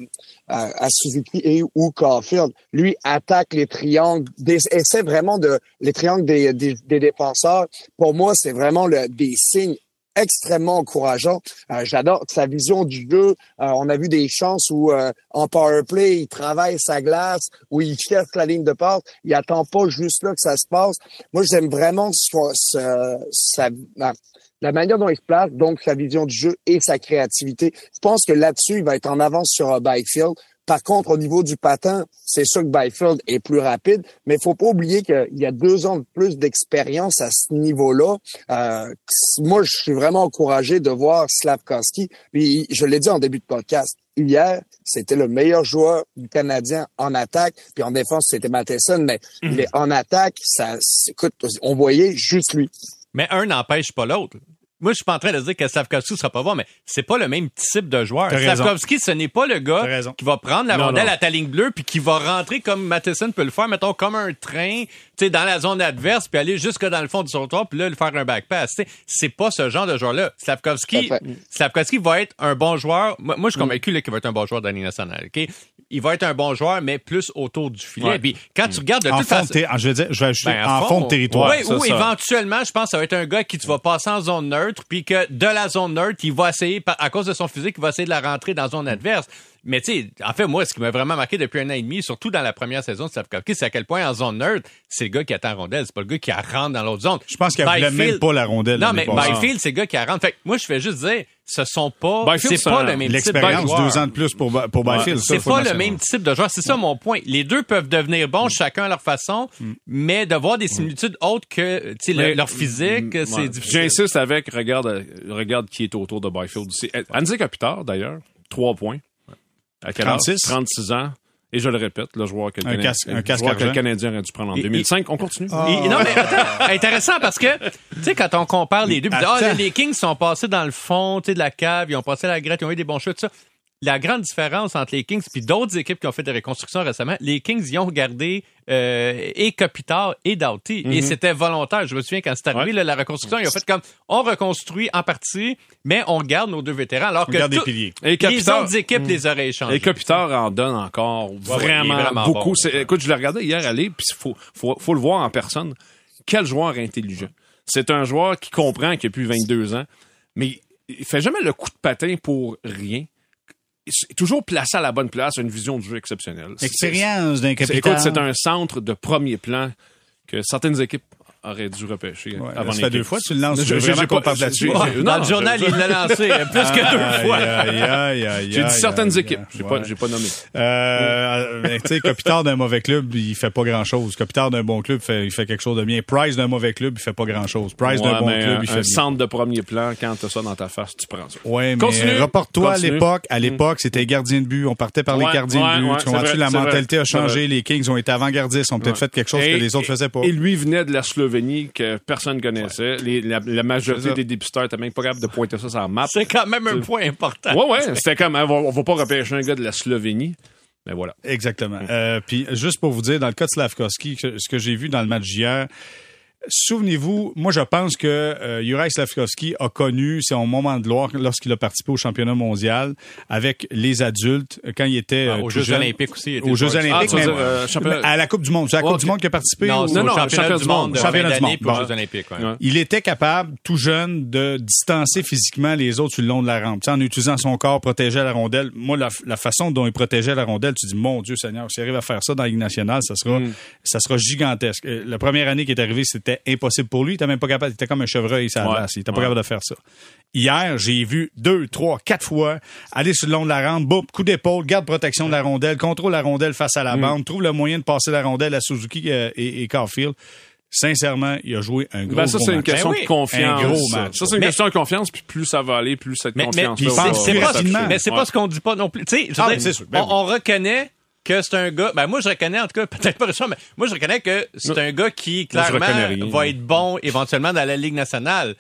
[SPEAKER 3] à, à Suzuki et ou Caulfield. Lui attaque les triangles, des, essaie vraiment de les triangles des, des, des défenseurs. Pour moi, c'est vraiment le, des signes extrêmement encourageants. Euh, J'adore sa vision du jeu. Euh, on a vu des chances où euh, en power play, il travaille sa glace, où il cherche la ligne de passe. Il attend pas juste là que ça se passe. Moi, j'aime vraiment son- ce- sa, la, la manière dont il se place, donc sa vision du jeu et sa créativité. Je pense que là-dessus, il va être en avance sur euh, Byfield. Par contre, au niveau du patin, c'est sûr que Byfield est plus rapide, mais il faut pas oublier qu'il y a deux ans de plus d'expérience à ce niveau-là. Euh, moi, je suis vraiment encouragé de voir Slavkovski. Puis, je l'ai dit en début de podcast, hier, c'était le meilleur joueur du Canadien en attaque. Puis en défense, c'était Matheson, mais il est en attaque, ça, écoute, on voyait juste lui.
[SPEAKER 2] Mais un n'empêche pas l'autre. Moi, je suis pas en train de dire que Slavkovski sera pas bon, mais c'est pas le même type de joueur.
[SPEAKER 1] T'as raison.
[SPEAKER 2] Slavkovski, ce n'est pas le gars qui va prendre la
[SPEAKER 4] Non,
[SPEAKER 2] rondelle
[SPEAKER 4] non.
[SPEAKER 2] à ta ligne bleue puis qui va rentrer comme Matheson peut le faire, mettons comme un train, tu sais, dans la zone adverse puis aller jusque dans le fond du trottoir puis là le faire un back pass. Tu sais, c'est pas ce genre de joueur-là. Slavkovski. Slavkovski va être un bon joueur. Moi, moi, je suis convaincu là, qu'il va être un bon joueur de la Ligue nationale. ok? Il va être un bon joueur, mais plus autour du filet.
[SPEAKER 4] Ouais.
[SPEAKER 2] Puis quand tu regardes de
[SPEAKER 1] en
[SPEAKER 2] toute façon,
[SPEAKER 1] ter- je vais dire, je vais ajouter
[SPEAKER 2] ben,
[SPEAKER 1] en
[SPEAKER 2] fond,
[SPEAKER 1] de territoire.
[SPEAKER 2] Oui, ou éventuellement, je pense que ça va être un gars qui tu vas passer en zone neutre, puis que de la zone neutre, il va essayer, à cause de son physique, il va essayer de la rentrer dans la zone adverse. Mais tu sais, en fait, moi, ce qui m'a vraiment marqué depuis un an et demi, surtout dans la première saison de Slavkovski, c'est à quel point en zone neutre, c'est le gars qui attend la rondelle, c'est pas le gars qui rentre dans l'autre zone.
[SPEAKER 1] Je pense qu'elle voulait même pas la rondelle.
[SPEAKER 2] Non, mais. Byfield, c'est le gars qui rentre. Fait que moi, je fais juste dire, ce sont pas,
[SPEAKER 4] Byfield,
[SPEAKER 2] c'est
[SPEAKER 4] c'est
[SPEAKER 2] pas
[SPEAKER 4] un-
[SPEAKER 2] le même type de joueur.
[SPEAKER 1] deux ans de plus pour, pour Byfield. ça,
[SPEAKER 2] C'est pas
[SPEAKER 1] le
[SPEAKER 2] même type de joueur. C'est ça mon point. Les deux peuvent devenir
[SPEAKER 1] Mm.
[SPEAKER 2] bons chacun à leur façon, mais de voir des similitudes autres que tu sais, leur physique,
[SPEAKER 4] Ouais.
[SPEAKER 2] c'est difficile.
[SPEAKER 4] J'insiste avec, regarde, regarde qui est autour de Byfield aussi. Euh, Andy Kopitar, d'ailleurs, trois points. À quel âge?
[SPEAKER 1] 36.
[SPEAKER 4] 36 ans. Et je le répète, le joueur que le,
[SPEAKER 1] Un
[SPEAKER 4] Canadien,
[SPEAKER 1] casque- un
[SPEAKER 4] le
[SPEAKER 1] casque
[SPEAKER 4] joueur que le. Canadien aurait dû prendre en
[SPEAKER 2] Et-
[SPEAKER 4] 2005. On continue?
[SPEAKER 2] Et- non, mais attends, intéressant parce que, tu sais, quand on compare les deux, puis ah, les Kings sont passés dans le fond, tu sais, de la cave, ils ont passé la grette, ils ont eu des bons tout ça. La grande différence entre les Kings puis d'autres équipes qui ont fait des reconstructions récemment, les Kings, ils ont gardé euh, et Kopitar et Doughty. Et c'était volontaire. Je me souviens quand c'est arrivé,
[SPEAKER 4] Ouais.
[SPEAKER 2] là, la reconstruction, ils ont fait comme, on reconstruit en partie, mais on garde nos deux vétérans. Alors
[SPEAKER 1] On
[SPEAKER 2] que
[SPEAKER 1] garde des
[SPEAKER 2] tout-
[SPEAKER 1] piliers.
[SPEAKER 4] Et
[SPEAKER 2] les autres équipes les auraient échangés.
[SPEAKER 4] Et Kopitar en donne encore
[SPEAKER 2] ouais,
[SPEAKER 4] vraiment, beaucoup.
[SPEAKER 2] bon.
[SPEAKER 4] Écoute, je l'ai regardé hier aller, puis faut, faut, faut le voir en personne. Quel joueur intelligent. C'est un joueur qui comprend qu'il a plus 22 ans, mais il fait jamais le coup de patin pour rien. Toujours placé à la bonne place, une vision de jeu exceptionnelle.
[SPEAKER 1] Expérience d'un capitaine.
[SPEAKER 4] Écoute, c'est un centre de premier plan que certaines équipes auraient dû repêcher
[SPEAKER 1] Ouais,
[SPEAKER 4] avant
[SPEAKER 1] ça fait deux fois que tu le lances.
[SPEAKER 4] Je-
[SPEAKER 1] vraiment qu'on
[SPEAKER 4] pas-
[SPEAKER 1] parle là-dessus?
[SPEAKER 2] dans le journal, il l'a lancé plus que deux fois.
[SPEAKER 1] aïe, aïe, aïe,
[SPEAKER 4] J'ai dit certaines équipes. J'ai pas, j'ai pas nommé.
[SPEAKER 1] Euh, ben, tu sais, Kopitar d'un mauvais club, il fait pas grand chose. Kopitar d'un bon club, il fait quelque chose de bien. Price d'un mauvais club, il fait pas grand chose. Price d'un bon club, il fait bien.
[SPEAKER 4] centre de premier plan, quand t'as ça dans ta face, tu prends ça.
[SPEAKER 1] Ouais, mais reporte-toi à l'époque. À l'époque, c'était gardien de but. On partait par les gardiens de but. tu comprends-tu? La mentalité a changé. Les Kings ont été avant-gardistes. Ils ont peut-être fait quelque chose que les autres
[SPEAKER 4] et-
[SPEAKER 1] faisaient pas.
[SPEAKER 4] Et lui venait de la Slovénie que personne connaissait. Les- la, la majorité
[SPEAKER 1] ça.
[SPEAKER 4] des dépisteurs étaient même pas capables de pointer ça sur la map.
[SPEAKER 2] C'est quand même un point important.
[SPEAKER 4] Ouais, ouais, c'était comme, hein, on va, on va pas repêcher un gars de la Slovénie. Mais voilà.
[SPEAKER 1] Exactement. Euh, puis juste pour vous dire, dans le cas de Slavkovski, que- ce que j'ai vu dans le match d'hier, souvenez-vous, moi je pense que euh, Juraj Slavkovski a connu son moment de gloire lorsqu'il a participé au championnat mondial avec les adultes quand il était
[SPEAKER 2] Ah,
[SPEAKER 1] euh,
[SPEAKER 2] aux
[SPEAKER 1] tout
[SPEAKER 2] Jeux
[SPEAKER 1] jeune.
[SPEAKER 2] olympiques aussi. il était
[SPEAKER 1] Aux Jeux olympiques,
[SPEAKER 4] Ah,
[SPEAKER 1] même.
[SPEAKER 4] dire, euh, championnat-
[SPEAKER 1] à la Coupe du Monde. C'est à la Coupe du Monde qu'il a participé
[SPEAKER 2] Non,
[SPEAKER 4] non, non,
[SPEAKER 2] championnat, du monde, de
[SPEAKER 1] Championnat du monde. Bon.
[SPEAKER 2] Jeux olympiques. ouais.
[SPEAKER 4] Ouais.
[SPEAKER 1] Il était capable, tout jeune, de distancer physiquement les autres sur le long de la rampe. Tu sais, en utilisant son corps, protéger la rondelle. Moi, la, la façon dont il protégeait la rondelle, tu dis, mon Dieu Seigneur, s'il arrive à faire ça dans la Ligue nationale, ça sera, ça sera gigantesque. Euh, La première année qui est arrivée, c'était impossible pour lui. Il était même pas capable. Il était comme un chevreuil, ça
[SPEAKER 4] Ouais.
[SPEAKER 1] glace. Il était pas
[SPEAKER 4] Ouais.
[SPEAKER 1] capable de faire ça. Hier, j'ai vu deux, trois, quatre fois aller sur le long de la rampe, boum, coup d'épaule, garde protection de la rondelle, contrôle la rondelle face à la bande, trouve le moyen de passer la rondelle à Suzuki euh, et, et Caulfield. Sincèrement, il a joué un gros,
[SPEAKER 4] Ben, ça,
[SPEAKER 1] gros
[SPEAKER 4] c'est une
[SPEAKER 1] match.
[SPEAKER 4] question
[SPEAKER 2] Ben oui.
[SPEAKER 4] de confiance.
[SPEAKER 1] Un gros match.
[SPEAKER 4] Ça, c'est une
[SPEAKER 2] Mais-
[SPEAKER 4] question de confiance, puis plus ça va aller, plus cette
[SPEAKER 2] Mais, mais, pas,
[SPEAKER 1] rapidement.
[SPEAKER 2] mais c'est pas ce qu'on dit pas non plus. Tu sais,
[SPEAKER 1] Ah, ben, c'est sûr. Ben
[SPEAKER 2] on, on reconnaît que c'est un gars. Ben moi, je reconnais en tout cas, peut-être pas ça, mais moi, je reconnais que c'est un gars qui clairement va être bon éventuellement dans la Ligue nationale,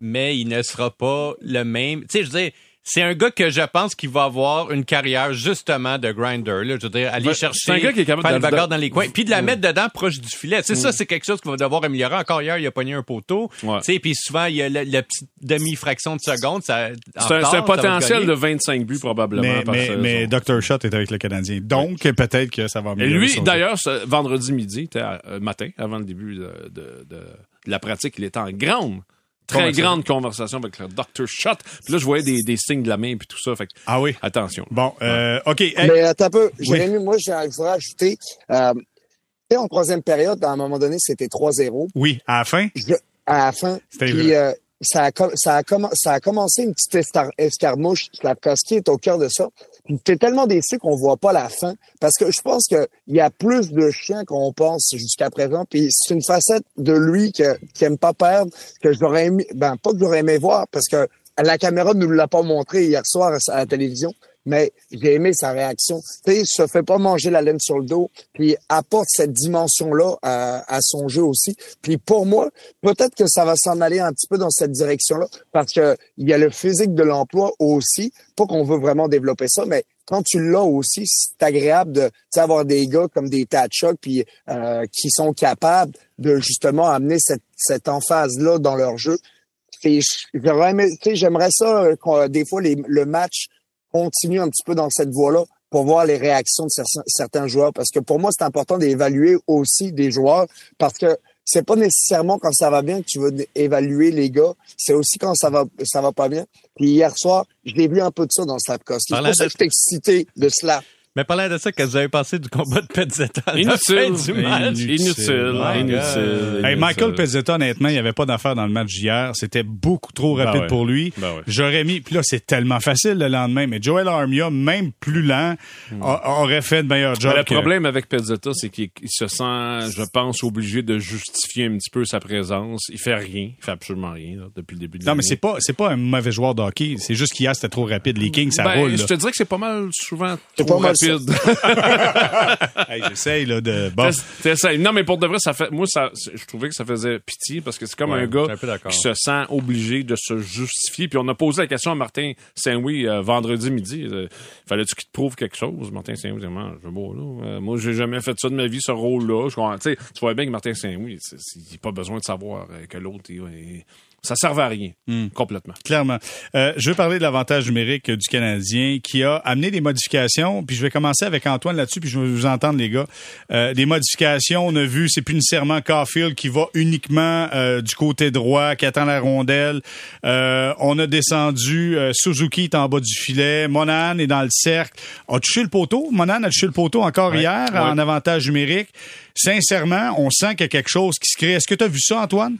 [SPEAKER 2] mais il ne sera pas le même. Tu sais, je veux dire. C'est un gars que je pense qu'il va avoir une carrière justement de grinder. Là, je veux dire, aller
[SPEAKER 4] Ouais,
[SPEAKER 2] chercher,
[SPEAKER 4] c'est un gars qui est capable
[SPEAKER 2] faire
[SPEAKER 4] de-
[SPEAKER 2] une bagarre
[SPEAKER 4] de-
[SPEAKER 2] dans les coins, puis de la mettre dedans proche du filet. C'est ça, c'est quelque chose qu'il va devoir améliorer. Encore hier, il a pogné un poteau.
[SPEAKER 4] Ouais.
[SPEAKER 2] Tu sais, puis souvent il y a la, la petite demi-fraction de seconde.
[SPEAKER 4] C'est un, potentiel de 25 buts, probablement.
[SPEAKER 1] Mais,
[SPEAKER 4] par
[SPEAKER 1] mais, Dr. Shot est avec le Canadien. Donc, peut-être que ça va
[SPEAKER 4] Et
[SPEAKER 1] améliorer
[SPEAKER 4] lui, d'ailleurs, vendredi midi, euh, matin, avant le début de, de- de- de la pratique, il était en grande, très grande conversation avec le Dr. Shot. Puis là, je voyais des, des signes de la main puis tout ça. Fait que,
[SPEAKER 1] Ah oui?
[SPEAKER 4] attention.
[SPEAKER 1] Bon, euh, OK. Hey,
[SPEAKER 3] Mais attends un peu, Jérémy, moi, je voudrais ajouter, euh, tu sais, en troisième période, à un moment donné, c'était 3-0.
[SPEAKER 1] oui, à la fin?
[SPEAKER 3] Je- à la fin. Puis euh, ça, a, ça, a ça a commencé une petite escarmouche. Slavkovski est au cœur de ça. T'es tellement déçu qu'on voit pas la fin. Parce que je pense qu'il y a plus de chiens qu'on pense jusqu'à présent. Puis c'est une facette de lui que, qui aime pas perdre, que j'aurais aimé, ben pas que j'aurais aimé voir, parce que la caméra ne nous l'a pas montré hier soir à la télévision. Mais j'ai aimé sa réaction. Tu sais, se fait pas manger la laine sur le dos, puis apporte cette dimension-là à, à son jeu aussi. Puis pour moi, peut-être que ça va s'en aller un petit peu dans cette direction-là, parce que il y a le physique de l'emploi aussi. Pas qu'on veut vraiment développer ça, mais quand tu l'as aussi, c'est agréable de avoir des gars comme des Tatchuk puis euh, qui sont capables de justement amener cette, cette emphase-là dans leur jeu. J'aimerais ça euh, des fois les, le match continue un petit peu dans cette voie-là pour voir les réactions de certains, joueurs. Parce que pour moi, c'est important d'évaluer aussi des joueurs parce que c'est pas nécessairement quand ça va bien que tu veux évaluer les gars. C'est aussi quand ça va ça va pas bien. Puis hier soir, je l'ai vu un peu de ça dans Slavkovski. C'est pour ça
[SPEAKER 2] de-
[SPEAKER 3] que j'étais excité de cela.
[SPEAKER 2] Mais parlant de ça, qu'est-ce que vous avez pensé du combat de la
[SPEAKER 4] Inutile.
[SPEAKER 2] fin du match?
[SPEAKER 1] Inutile.
[SPEAKER 4] Inutile. Inutile.
[SPEAKER 1] Hey, Michael. Pezzetta, honnêtement, il n'y avait pas d'affaire dans le match d'hier. C'était beaucoup trop rapide
[SPEAKER 4] Ben ouais.
[SPEAKER 1] pour lui.
[SPEAKER 4] Ben ouais.
[SPEAKER 1] J'aurais mis, puis là, c'est tellement facile le lendemain, mais Joel Armia, même plus lent, a- aurait fait de meilleur job.
[SPEAKER 4] Mais le
[SPEAKER 1] que-
[SPEAKER 4] problème avec Pezzetta, c'est qu'il il se sent, je pense, obligé de justifier un petit peu sa présence. Il fait rien. Il fait absolument rien là, depuis le début de
[SPEAKER 1] Non, mais c'est pas, c'est pas un mauvais joueur de hockey. C'est juste qu'hier, c'était trop rapide. Les Kings, ça
[SPEAKER 4] Ben,
[SPEAKER 1] roule.
[SPEAKER 4] je te dirais que c'est pas mal souvent trop
[SPEAKER 3] pas mal
[SPEAKER 4] rapide stupide.
[SPEAKER 1] Hey, J'essaye là, de. Bon.
[SPEAKER 4] T'essayes. Non, mais pour de vrai, ça fait. Moi, ça, je trouvais que ça faisait pitié parce que c'est comme
[SPEAKER 2] Ouais,
[SPEAKER 4] un gars
[SPEAKER 2] un
[SPEAKER 4] qui se sent obligé de se justifier. Puis on a posé la question à Martin Saint-Louis euh, vendredi midi. Euh, Fallait-tu qu'il te prouve quelque chose? Martin Saint-Louis dit Moi, je bon, là. Euh, moi, j'ai jamais fait ça de ma vie, ce rôle-là. Tu vois bien que Martin Saint-Louis, il n'a pas besoin de savoir euh, que l'autre. il- il- Ça servait à rien.
[SPEAKER 1] Hmm.
[SPEAKER 4] Complètement.
[SPEAKER 1] Clairement. Euh, je veux parler de l'avantage numérique du Canadien qui a amené des modifications. Puis je vais commencer avec Antoine là-dessus, puis je vais vous entendre, les gars. Euh, des modifications, on a vu, c'est plus nécessairement Caulfield qui va uniquement euh, du côté droit, qui attend la rondelle. Euh, on a descendu, euh, Suzuki est en bas du filet, Monan est dans le cercle. A touché le poteau? Monan a touché le poteau encore hier
[SPEAKER 4] Ouais.
[SPEAKER 1] en avantage numérique? Sincèrement, on sent qu'il y a quelque chose qui se crée. Est-ce que tu as vu ça, Antoine?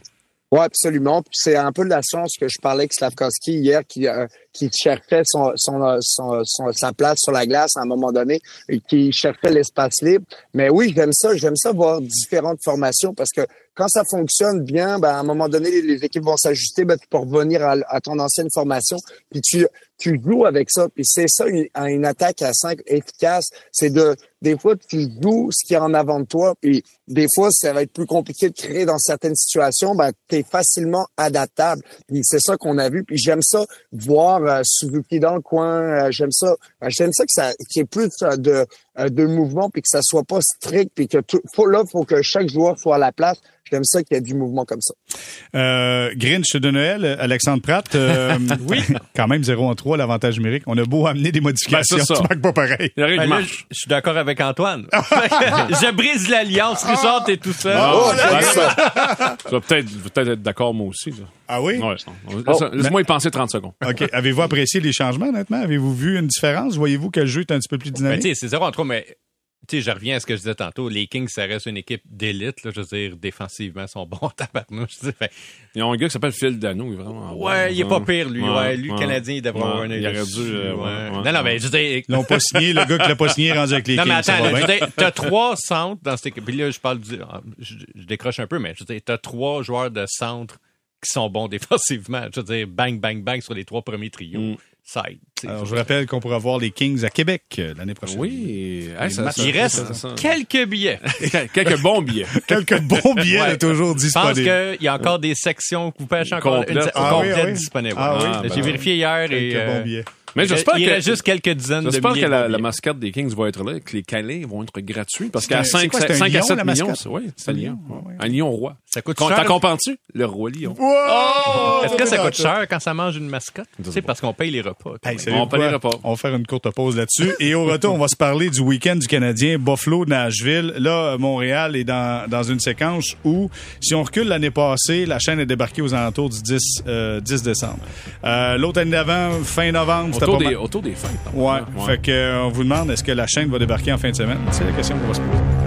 [SPEAKER 3] Oui, absolument. C'est un peu de la chance que je parlais avec Slavkovski hier qui, euh, cherchait euh, son, son- sa place sur la glace à un moment donné et qui cherchait l'espace libre. Mais oui, j'aime ça. J'aime ça voir différentes formations parce que quand ça fonctionne bien, ben, à un moment donné, les, équipes vont s'ajuster, ben, peux revenir à, ton ancienne formation. Puis tu, tu joues avec ça. Puis c'est ça, une, attaque à 5 efficace. C'est de, des fois, tu joues ce qui est en avant de toi. Puis des fois, ça va être plus compliqué de créer dans certaines situations. Ben, tu es facilement adaptable. Puis c'est ça qu'on a vu. Puis j'aime ça, voir euh, Suzuki dans le coin. Euh, j'aime ça. euh, j'aime ça que ça qu'il y ait plus euh, de, euh, de mouvement puis que ça soit pas strict puis que tout, faut, là, faut que chaque joueur soit à la place. J'aime ça qu'il y ait du mouvement comme ça.
[SPEAKER 1] Euh, Grinch de Noël, Alexandre Pratt. euh, oui. Quand même 0 en 3, l'avantage numérique. On a beau amener des modifications,
[SPEAKER 4] Ben, c'est ça.
[SPEAKER 1] tu marques pas pareil.
[SPEAKER 2] Ben là, je suis d'accord avec Antoine. je brise l'alliance. Richard, t'es tout seul.
[SPEAKER 3] Oh,
[SPEAKER 4] Ben,
[SPEAKER 3] j'aime ça.
[SPEAKER 4] Tu vas peut-être peut être d'accord, moi aussi. là.
[SPEAKER 1] Ah oui?
[SPEAKER 4] Ouais, laisse- Laisse-moi y penser 30 secondes.
[SPEAKER 1] OK. Avez-vous apprécié les changements, honnêtement? Avez-vous vu une différence? Voyez-vous que le jeu est un petit peu plus
[SPEAKER 2] Ben,
[SPEAKER 1] dynamique?
[SPEAKER 2] c'est 0 en 3, mais tu sais, je reviens à ce que je disais tantôt. Les Kings, ça reste une équipe d'élite. là. Je veux dire, défensivement, ils sont bons tabarnouche.
[SPEAKER 4] Ils ont un gars qui s'appelle Phil Dano, il est vraiment.
[SPEAKER 2] Ouais, il est pas pire, lui.
[SPEAKER 4] Ouais,
[SPEAKER 2] Ouais, lui. Canadien, il devrait
[SPEAKER 4] Ouais,
[SPEAKER 2] avoir un
[SPEAKER 4] Il aurait
[SPEAKER 2] dessus,
[SPEAKER 4] dû. euh,
[SPEAKER 2] ouais.
[SPEAKER 4] ouais,
[SPEAKER 2] Non, non, mais je veux dire,
[SPEAKER 1] Ils l'ont pas signé. Le gars qui l'a pas signé est rendu avec les
[SPEAKER 2] Non, mais
[SPEAKER 1] Kings.
[SPEAKER 2] attends, là, je
[SPEAKER 1] bien.
[SPEAKER 2] veux dire, t'as trois centres dans cette équipe. Puis là, je parle du. ah, Je, je décroche un peu, mais je veux dire, t'as trois joueurs de centre qui sont bons défensivement. Je veux dire, bang, bang, bang sur les trois premiers trios.
[SPEAKER 4] Mm.
[SPEAKER 2] Side.
[SPEAKER 1] Alors, je vous rappelle qu'on pourra voir les Kings à Québec euh, l'année prochaine.
[SPEAKER 4] Oui. Hey, ça-
[SPEAKER 2] Il reste
[SPEAKER 4] ça- ça-
[SPEAKER 2] quelques billets.
[SPEAKER 4] Quelques bons billets.
[SPEAKER 1] Quelques bons billets
[SPEAKER 2] Ouais.
[SPEAKER 1] toujours
[SPEAKER 2] Je pense
[SPEAKER 1] disponibles.
[SPEAKER 2] qu'il y a encore des sections que vous pêchez encore une se-
[SPEAKER 1] Ah oui,
[SPEAKER 2] complète
[SPEAKER 1] ah oui.
[SPEAKER 2] disponible.
[SPEAKER 1] Ah
[SPEAKER 2] Ouais.
[SPEAKER 1] oui,
[SPEAKER 2] J'ai
[SPEAKER 4] ben
[SPEAKER 2] vérifié hier et
[SPEAKER 1] Quelques
[SPEAKER 2] euh,
[SPEAKER 1] bons billets.
[SPEAKER 4] Mais j'espère
[SPEAKER 2] il
[SPEAKER 4] que.
[SPEAKER 2] reste juste quelques dizaines de
[SPEAKER 4] J'espère que la, mascotte des Kings va être là, que les câlins vont être gratuits. Parce
[SPEAKER 1] C'est
[SPEAKER 4] qu'à
[SPEAKER 1] c'est
[SPEAKER 4] 5,
[SPEAKER 1] quoi, c'est un
[SPEAKER 4] à
[SPEAKER 1] lion,
[SPEAKER 4] 7
[SPEAKER 1] la
[SPEAKER 4] millions,
[SPEAKER 1] mascotte?
[SPEAKER 4] c'est- oui, c'est un
[SPEAKER 1] Un
[SPEAKER 4] lion.
[SPEAKER 1] lion, ouais, ouais.
[SPEAKER 4] Un lion roi.
[SPEAKER 2] Ça coûte
[SPEAKER 4] T'en
[SPEAKER 2] cher?
[SPEAKER 4] comprends-tu? Le roi lion.
[SPEAKER 1] Wow!
[SPEAKER 2] Est-ce que ça coûte cher quand ça mange une mascotte? Tu sais, parce qu'on paye les repas.
[SPEAKER 1] Hey,
[SPEAKER 4] On paiera
[SPEAKER 1] quoi?
[SPEAKER 4] pas.
[SPEAKER 1] On va faire une courte pause là-dessus. Et au retour, on va se parler du week-end du Canadien, Buffalo, Nashville. Là, Montréal est dans, dans une séquence où, si on recule l'année passée, la chaîne est débarquée aux alentours du 10, euh, 10 décembre. Euh, L'autre année d'avant, fin novembre,
[SPEAKER 4] Autour des, autour des fêtes.
[SPEAKER 1] Ouais. Fait que, euh, on vous demande, est-ce que la chaîne va débarquer en fin de semaine? C'est la question qu'on va se poser.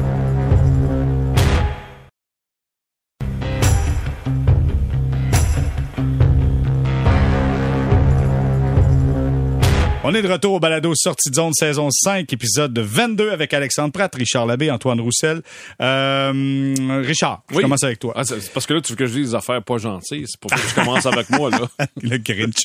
[SPEAKER 1] On est de retour au balado Sortie de zone saison 5, épisode de 22 avec Alexandre Pratt, Richard Labbé, Antoine Roussel. Euh, Richard, je
[SPEAKER 4] Oui.
[SPEAKER 1] commence avec toi.
[SPEAKER 4] Ah, c'est parce que là, tu veux que je dise des affaires pas gentilles. C'est pour ça que tu commences avec moi, là.
[SPEAKER 1] le Grinch.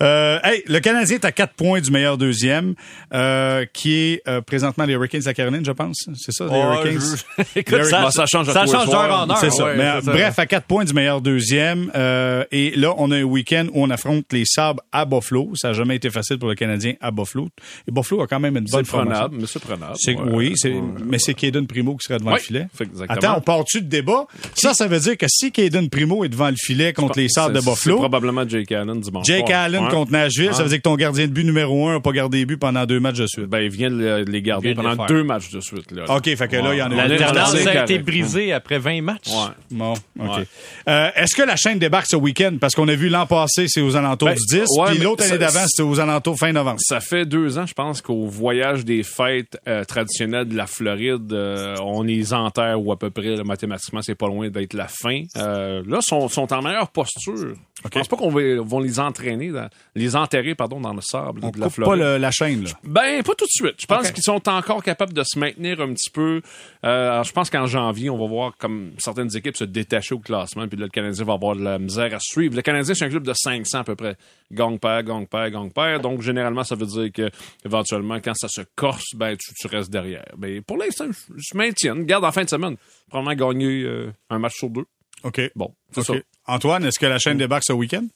[SPEAKER 1] Euh, hey, le Canadien est à 4 points du meilleur deuxième, euh, qui est euh, présentement les Hurricanes de la Caroline, je pense. C'est ça, les
[SPEAKER 2] Oh,
[SPEAKER 1] Hurricanes?
[SPEAKER 2] je- Écoute,
[SPEAKER 1] Les
[SPEAKER 2] ça,
[SPEAKER 4] Hurricanes, ça change à
[SPEAKER 2] ça change d'heure en heure.
[SPEAKER 1] C'est ça.
[SPEAKER 2] ouais,
[SPEAKER 1] Mais,
[SPEAKER 2] c'est ça.
[SPEAKER 1] bref, à 4 points du meilleur deuxième. euh, et là, on a un week-end où on affronte les Sabres à Buffalo. Ça n'a jamais été facile pour le Canadien à Buffalo. Et Buffalo a quand même une bonne formation.
[SPEAKER 4] prenable, mais c'est prenable.
[SPEAKER 1] C'est-
[SPEAKER 4] Ouais.
[SPEAKER 1] oui, c'est,
[SPEAKER 4] Ouais.
[SPEAKER 1] mais c'est Caden Primo qui sera devant
[SPEAKER 4] Ouais,
[SPEAKER 1] le filet.
[SPEAKER 4] exactement.
[SPEAKER 1] Attends, on part-tu de débat? Ça, ça veut dire que si Caden Primo est devant le filet contre les Sabres de Buffalo,
[SPEAKER 4] C'est probablement Jake Allen dimanche
[SPEAKER 1] Jake
[SPEAKER 4] soir.
[SPEAKER 1] Allen
[SPEAKER 4] Ouais.
[SPEAKER 1] contre Nashville, ça veut dire que ton gardien de but numéro un n'a pas gardé les buts pendant deux matchs de suite.
[SPEAKER 4] Ben, il vient de le- de les garder
[SPEAKER 2] les
[SPEAKER 4] pendant deux matchs de suite. Là.
[SPEAKER 1] OK, fait que là, il y en a
[SPEAKER 2] La tendance a été brisée après 20 matchs.
[SPEAKER 4] Ouais.
[SPEAKER 1] Bon, OK.
[SPEAKER 4] Ouais.
[SPEAKER 1] Euh, Est-ce que la chaîne débarque ce week-end? Parce qu'on a vu l'an passé, c'est aux alentours
[SPEAKER 4] Ben,
[SPEAKER 1] du 10,
[SPEAKER 4] ouais,
[SPEAKER 1] puis l'autre année d'avant, c'était aux alentours fin novembre.
[SPEAKER 4] Ça fait deux ans, je pense, qu'au voyage des fêtes euh, traditionnelles de la Floride, euh, on les enterre ou à peu près, là, mathématiquement, c'est pas loin d'être la fin. Euh, là, sont, sont en meilleure posture. Je pense pas qu'on va vont les entraîner, dans- les enterrer, pardon, dans le sable
[SPEAKER 1] On
[SPEAKER 4] de la
[SPEAKER 1] pas
[SPEAKER 4] Floride.
[SPEAKER 1] le- la chaîne, là.
[SPEAKER 4] Ben, pas tout de suite. Je pense qu'ils sont encore capables de se maintenir un petit peu. Alors, je pense qu'en janvier, on va voir comme certaines équipes se détacher au classement, puis là, le Canadien va avoir de la misère à suivre. Le Canadien, c'est un club de 500 à peu près. Gang-père, gang-père, gang-père. Donc, généralement, ça veut dire que éventuellement, quand ça se corse, ben tu, tu restes derrière. Mais pour l'instant, je, je maintiens. Garde en fin de semaine. Probablement gagner euh, un match sur deux.
[SPEAKER 1] OK.
[SPEAKER 4] Bon, c'est ça.
[SPEAKER 1] Antoine, est-ce que la chaîne débarque ce week-end?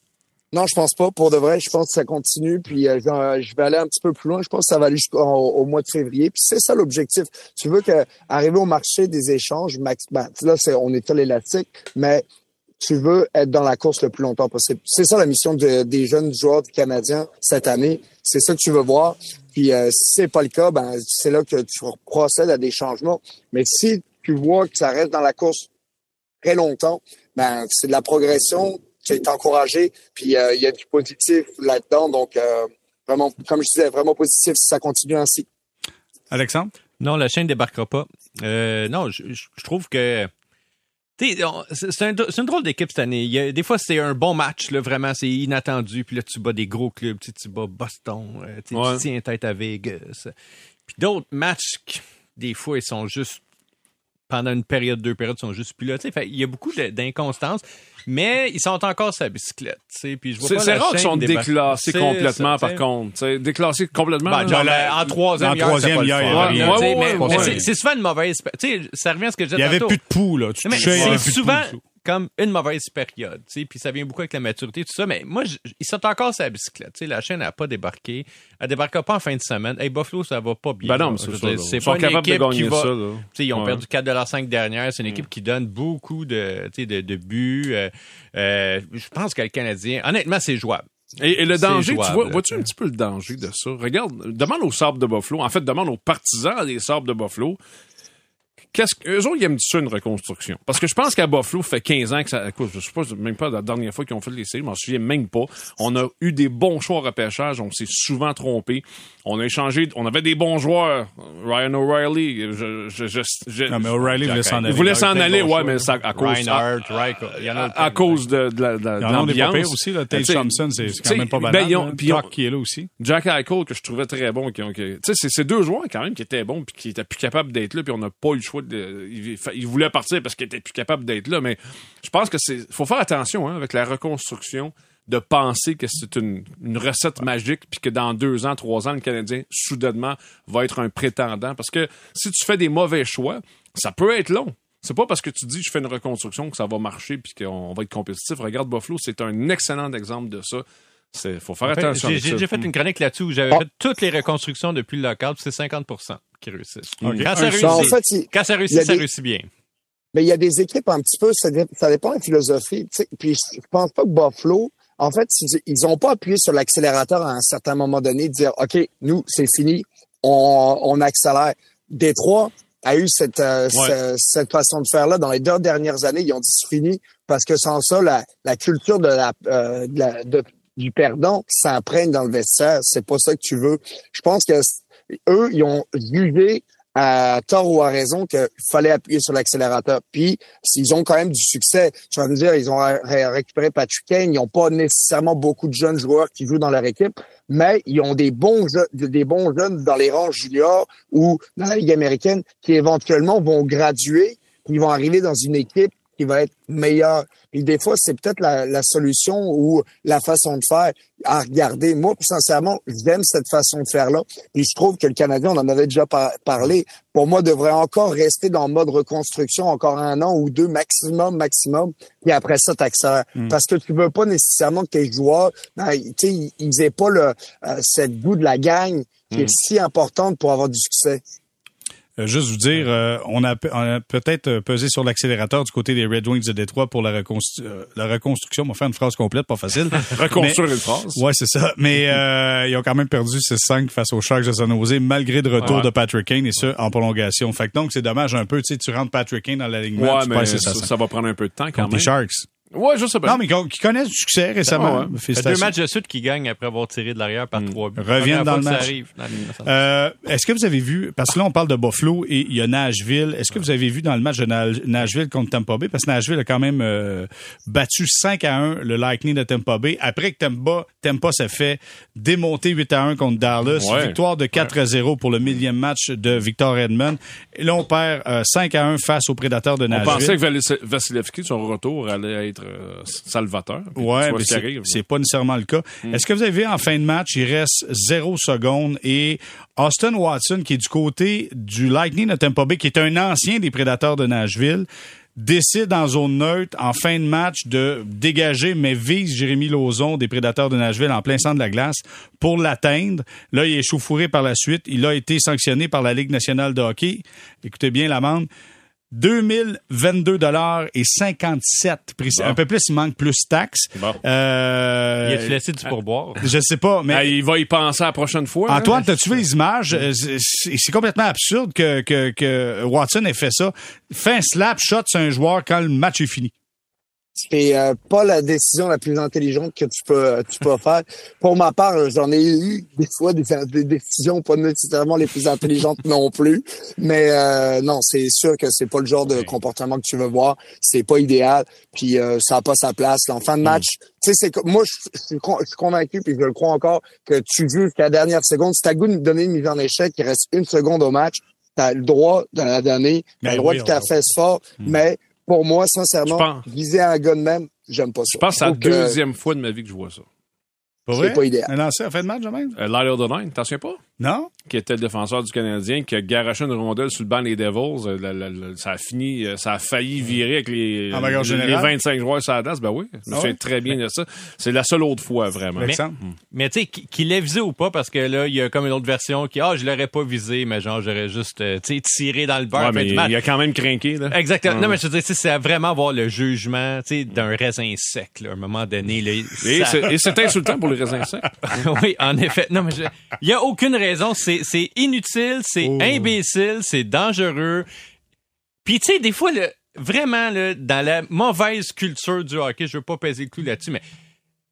[SPEAKER 3] Non, je pense pas. Pour de vrai, je pense que ça continue. Puis euh, je je vais aller un petit peu plus loin. Je pense que ça va aller jusqu'au au mois de février. Puis c'est ça l'objectif. Tu veux que arriver au marché des échanges, max, ben, là c'est on est à l'élastique, mais tu veux être dans la course le plus longtemps possible. C'est ça la mission de- des jeunes joueurs du Canadien cette année. C'est ça que tu veux voir. Puis euh, si c'est pas le cas, ben c'est là que tu procèdes à des changements. Mais si tu vois que ça reste dans la course très longtemps, ben c'est de la progression, tu es encouragé, puis euh, il y a du positif là-dedans. Donc euh, vraiment, comme je disais, vraiment positif si ça continue ainsi.
[SPEAKER 1] Alexandre?
[SPEAKER 2] Non, la chaîne débarquera pas. Euh, non, je, je- je trouve que. C'est c'est un- c'est une drôle d'équipe cette année. Il y a- des fois, c'est un bon match, là, vraiment, c'est inattendu. Puis là, tu bats des gros clubs, tu bats Boston, euh, tu sais,
[SPEAKER 4] Ouais.
[SPEAKER 2] tu tiens tête à Vegas. Puis d'autres matchs, des fois, ils sont juste pendant une période, deux périodes, ils sont juste plus là. tu sais. Fait, il y a beaucoup d'inconstances, mais ils sont encore sur la bicyclette. tu sais. Puis je vois
[SPEAKER 4] C'est rare qu'ils sont déclassés complètement,
[SPEAKER 2] ça,
[SPEAKER 4] par
[SPEAKER 2] sais.
[SPEAKER 4] contre. T'sais, déclassés complètement.
[SPEAKER 2] Ben, genre, en troisième,
[SPEAKER 1] en
[SPEAKER 2] hier,
[SPEAKER 1] troisième, hier, il avait
[SPEAKER 2] c'est- souvent une mauvaise. Tu sais, ça revient à ce que je
[SPEAKER 1] Il
[SPEAKER 2] disais
[SPEAKER 1] y avait
[SPEAKER 2] tantôt.
[SPEAKER 1] plus de poux, là. Il avait
[SPEAKER 2] c'est
[SPEAKER 1] plus de
[SPEAKER 2] souvent
[SPEAKER 1] poux.
[SPEAKER 2] Comme une mauvaise période, tu sais, puis ça vient beaucoup avec la maturité, tout ça. Mais moi, je- ils sont encore sur la bicyclette. Tu sais, la chaîne n'a pas débarqué. Elle débarquera pas en fin de semaine. Hey, Buffalo, ça va pas bien.
[SPEAKER 4] Ben non, c'est.
[SPEAKER 2] C'est
[SPEAKER 4] Ils sont
[SPEAKER 2] pas une
[SPEAKER 4] capables de
[SPEAKER 2] équipe qui
[SPEAKER 4] gagner
[SPEAKER 2] va.
[SPEAKER 4] ça. Là.
[SPEAKER 2] ils ont
[SPEAKER 4] Ouais.
[SPEAKER 2] perdu 4 de leurs 5 dernières. C'est une équipe qui donne beaucoup de, de, de buts. Euh, euh, je pense que le Canadien, honnêtement, c'est jouable.
[SPEAKER 4] Et, et le danger, tu vois, vois-tu un petit peu le danger de ça? Regarde, demande aux Sabres de Buffalo. En fait, demande aux partisans des Sabres de Buffalo. Qu'est-ce que, eux autres, ils aiment ça une reconstruction? Parce que je pense qu'à Buffalo, fait 15 ans que ça, écoute, je sais pas, même pas la dernière fois qu'ils ont fait les séries, je m'en souviens même pas. On a eu des bons choix au repêchage, on s'est souvent trompé. On a échangé, on avait des bons joueurs. Ryan O'Reilly, je, je, je, je-
[SPEAKER 1] Non, mais O'Reilly voulait s'en aller.
[SPEAKER 4] il voulait s'en aller, ouais, mais ça, à cause, à,
[SPEAKER 2] Reinhardt, Reichel, il y en a
[SPEAKER 4] à- à cause de, de la, de de l'ambiance.
[SPEAKER 1] aussi, là. Tate Thompson, c'est quand même pas
[SPEAKER 4] ben,
[SPEAKER 1] banal. Doc qui est là aussi.
[SPEAKER 4] Jack Eichel, que je trouvais très bon. Qui ont, qui- tu sais, c'est ces deux joueurs quand même qui étaient bons puis qui étaient plus capables d'être là, puis on n'a pas eu le choix de. Ils voulaient partir parce qu'ils étaient plus capables d'être là, mais je pense que c'est. faut faire attention hein, avec la reconstruction de penser que c'est une, une recette magique puis que dans deux ans, trois ans, le Canadien, soudainement, va être un prétendant. Parce que si tu fais des mauvais choix, ça peut être long. C'est pas parce que tu dis je fais une reconstruction que ça va marcher puis qu'on va être compétitif. Regarde Buffalo, c'est un excellent exemple de ça. C'est faut faire
[SPEAKER 2] En fait,
[SPEAKER 4] attention.
[SPEAKER 2] J'ai déjà fait une chronique là-dessus où j'avais
[SPEAKER 3] Ah.
[SPEAKER 2] fait toutes les reconstructions depuis le lockout, puis c'est 50 qui réussissent.
[SPEAKER 1] Ok.
[SPEAKER 2] Quand, ça réussit,
[SPEAKER 3] en fait, il-
[SPEAKER 2] quand ça réussit, ça
[SPEAKER 3] des-
[SPEAKER 2] réussit bien.
[SPEAKER 3] Mais il y a des équipes un petit peu, ça, dé- ça dépend de la philosophie. Puis je pense pas que Buffalo, en fait, ils- ils ont pas appuyé sur l'accélérateur à un certain moment donné, de dire OK, nous, c'est fini, on, on accélère. Détroit a eu cette, euh, ce- cette façon de faire-là dans les deux dernières années. Ils ont dit c'est fini parce que sans ça, la, la culture de la, euh, de la- de- du perdant s'imprègne dans le vestiaire. C'est pas ça que tu veux. Je pense que eux, ils ont jugé à tort ou à raison qu'il fallait appuyer sur l'accélérateur. Puis, ils ont quand même du succès. Tu vas me dire, ils ont ré- récupéré Patrick Kane. Ils n'ont pas nécessairement beaucoup de jeunes joueurs qui jouent dans leur équipe, mais ils ont des bons, des bons jeunes dans les rangs juniors ou dans la Ligue américaine qui éventuellement vont graduer. Ils vont arriver dans une équipe qui va être meilleure. Et des fois, c'est peut-être la solution ou la façon de faire à regarder. Moi, sincèrement, j'aime cette façon de faire-là. Et je trouve que le Canadien, on en avait déjà par- parlé, pour moi, devrait encore rester dans le mode reconstruction encore un an ou deux maximum, maximum. Et après ça, t'accélères. Parce que tu veux pas nécessairement que tes joueurs, ben, tu sais, ils- ils aient pas le, euh, cette goût de la gagne qui est si importante pour avoir du succès.
[SPEAKER 1] Euh, juste vous dire, euh, on, a, peut-être euh, pesé sur l'accélérateur du côté des Red Wings de Détroit pour la, reconstru- la reconstruction. On va faire une phrase complète, pas facile.
[SPEAKER 4] Reconstruire une phrase.
[SPEAKER 1] Ouais, c'est ça. Mais euh, ils ont quand même perdu 6-5 face aux Sharks de San Jose, malgré le retour
[SPEAKER 4] Ouais.
[SPEAKER 1] de Patrick Kane, et ça en prolongation. Fait que donc, c'est dommage un peu. Tu sais, tu rentres Patrick Kane dans la ligne
[SPEAKER 4] Ouais,
[SPEAKER 1] tu
[SPEAKER 4] mais
[SPEAKER 1] perds
[SPEAKER 4] ça,
[SPEAKER 1] 6-5
[SPEAKER 4] ça va prendre un peu de temps quand
[SPEAKER 1] contre les
[SPEAKER 4] même.
[SPEAKER 1] Sharks.
[SPEAKER 4] Ouais, je sais pas.
[SPEAKER 1] Non, mais qui connaissent du succès récemment.
[SPEAKER 4] Ah ouais.
[SPEAKER 2] Deux matchs de suite qui gagnent après avoir tiré de l'arrière par trois buts.
[SPEAKER 1] Reviennent dans le match. Euh, Est-ce que vous avez vu, parce que là, on parle de Buffalo et il y a Nashville. Est-ce que vous avez vu dans le match de Na- Nashville contre Tampa Bay? Parce que Nashville a quand même euh, battu 5 à 1 le Lightning de Tampa Bay. Après que Tampa, Tampa s'est fait démonter 8 à 1 contre Dallas.
[SPEAKER 4] Ouais.
[SPEAKER 1] Victoire de 4 à 0 pour le millième match de Victor Edmond. Et là, on perd euh, 5 à 1 face aux prédateurs de
[SPEAKER 4] On
[SPEAKER 1] Nashville.
[SPEAKER 4] pensait que Vasilevski, son retour, allait être euh, salvateur. vois
[SPEAKER 1] mais c'est pas nécessairement le cas. Est-ce que vous avez vu en fin de match, il reste zéro seconde et Austin Watson, qui est du côté du Lightning de Tampa Bay, qui est un ancien des Prédateurs de Nashville, décide en zone neutre, en fin de match, de dégager, mais vise Jérémy Lauzon des Prédateurs de Nashville en plein centre de la glace pour l'atteindre. Là, il est chauffouré par la suite. Il a été sanctionné par la Ligue nationale de hockey. Écoutez bien l'amende. 2022 dollars et 57 précis-
[SPEAKER 4] Bon.
[SPEAKER 1] un peu plus il manque plus taxes
[SPEAKER 4] Bon.
[SPEAKER 1] euh,
[SPEAKER 2] Il a-tu laissé du pourboire?
[SPEAKER 1] je sais pas mais
[SPEAKER 4] Ah, il va y penser la prochaine fois.
[SPEAKER 1] Antoine,
[SPEAKER 4] hein?
[SPEAKER 1] t'as-tu vu les images? Euh, C'est c'est complètement absurde que, que, que Watson ait fait ça. Fait un slap shot sur un joueur quand le match est fini.
[SPEAKER 3] C'est euh, pas la décision la plus intelligente que tu peux tu peux faire. Pour ma part, j'en ai eu des fois des, des décisions pas nécessairement les plus intelligentes non plus, mais euh, non, c'est sûr que c'est pas le genre de comportement que tu veux voir. C'est pas idéal, puis euh, ça a pas sa place. En fin de match, tu sais, c'est que- moi je je suis con- je suis convaincu puis je le crois encore que tu joues jusqu'à la dernière seconde. Si t'as goût de donner une mise en échec, il reste une seconde au match, t'as le droit de la donner, t'as
[SPEAKER 1] Ben
[SPEAKER 3] le droit de faire fesse fort, mais pour moi, sincèrement,
[SPEAKER 4] pense-
[SPEAKER 3] viser un gars de même, j'aime pas ça.
[SPEAKER 4] Je pense que c'est la deuxième fois de ma vie que je vois ça.
[SPEAKER 1] Pas
[SPEAKER 3] C'est pas idéal.
[SPEAKER 1] Un lancé en fin de match, quand même?
[SPEAKER 4] Euh, Lyle O'Donnell, t'en souviens pas?
[SPEAKER 1] Non?
[SPEAKER 4] Qui était le défenseur du Canadien, qui a garoché une rondelle sur le banc des Devils. Euh, la- la- la- ça a fini, euh, ça a failli virer avec les, les,
[SPEAKER 1] générale?
[SPEAKER 4] 25 joueurs sur la glace. Ben oui, je
[SPEAKER 1] Ah ouais?
[SPEAKER 4] très bien de ça. C'est la seule autre fois, vraiment.
[SPEAKER 2] Mais tu sais, qu'il l'ait visé ou pas, parce que là, il y a comme une autre version qui, ah, je l'aurais pas visé, mais genre, j'aurais juste, euh, tu sais, tiré dans le beurre.
[SPEAKER 4] Ouais, il a quand même craqué, là.
[SPEAKER 2] Exactement. Non, mais je veux dire, tu sais, c'est à vraiment voir le jugement, tu sais, d'un raisin sec, là, à un moment donné, là.
[SPEAKER 4] Et
[SPEAKER 2] ça-
[SPEAKER 4] c'est insultant pour les raisins secs.
[SPEAKER 2] oui, en effet. Non, mais je- il y a aucune raison. C'est, c'est inutile, c'est
[SPEAKER 1] Oh.
[SPEAKER 2] imbécile, c'est dangereux. Puis tu sais, des fois, le, vraiment, dans la mauvaise culture du hockey, je veux pas peser le clou là-dessus, mais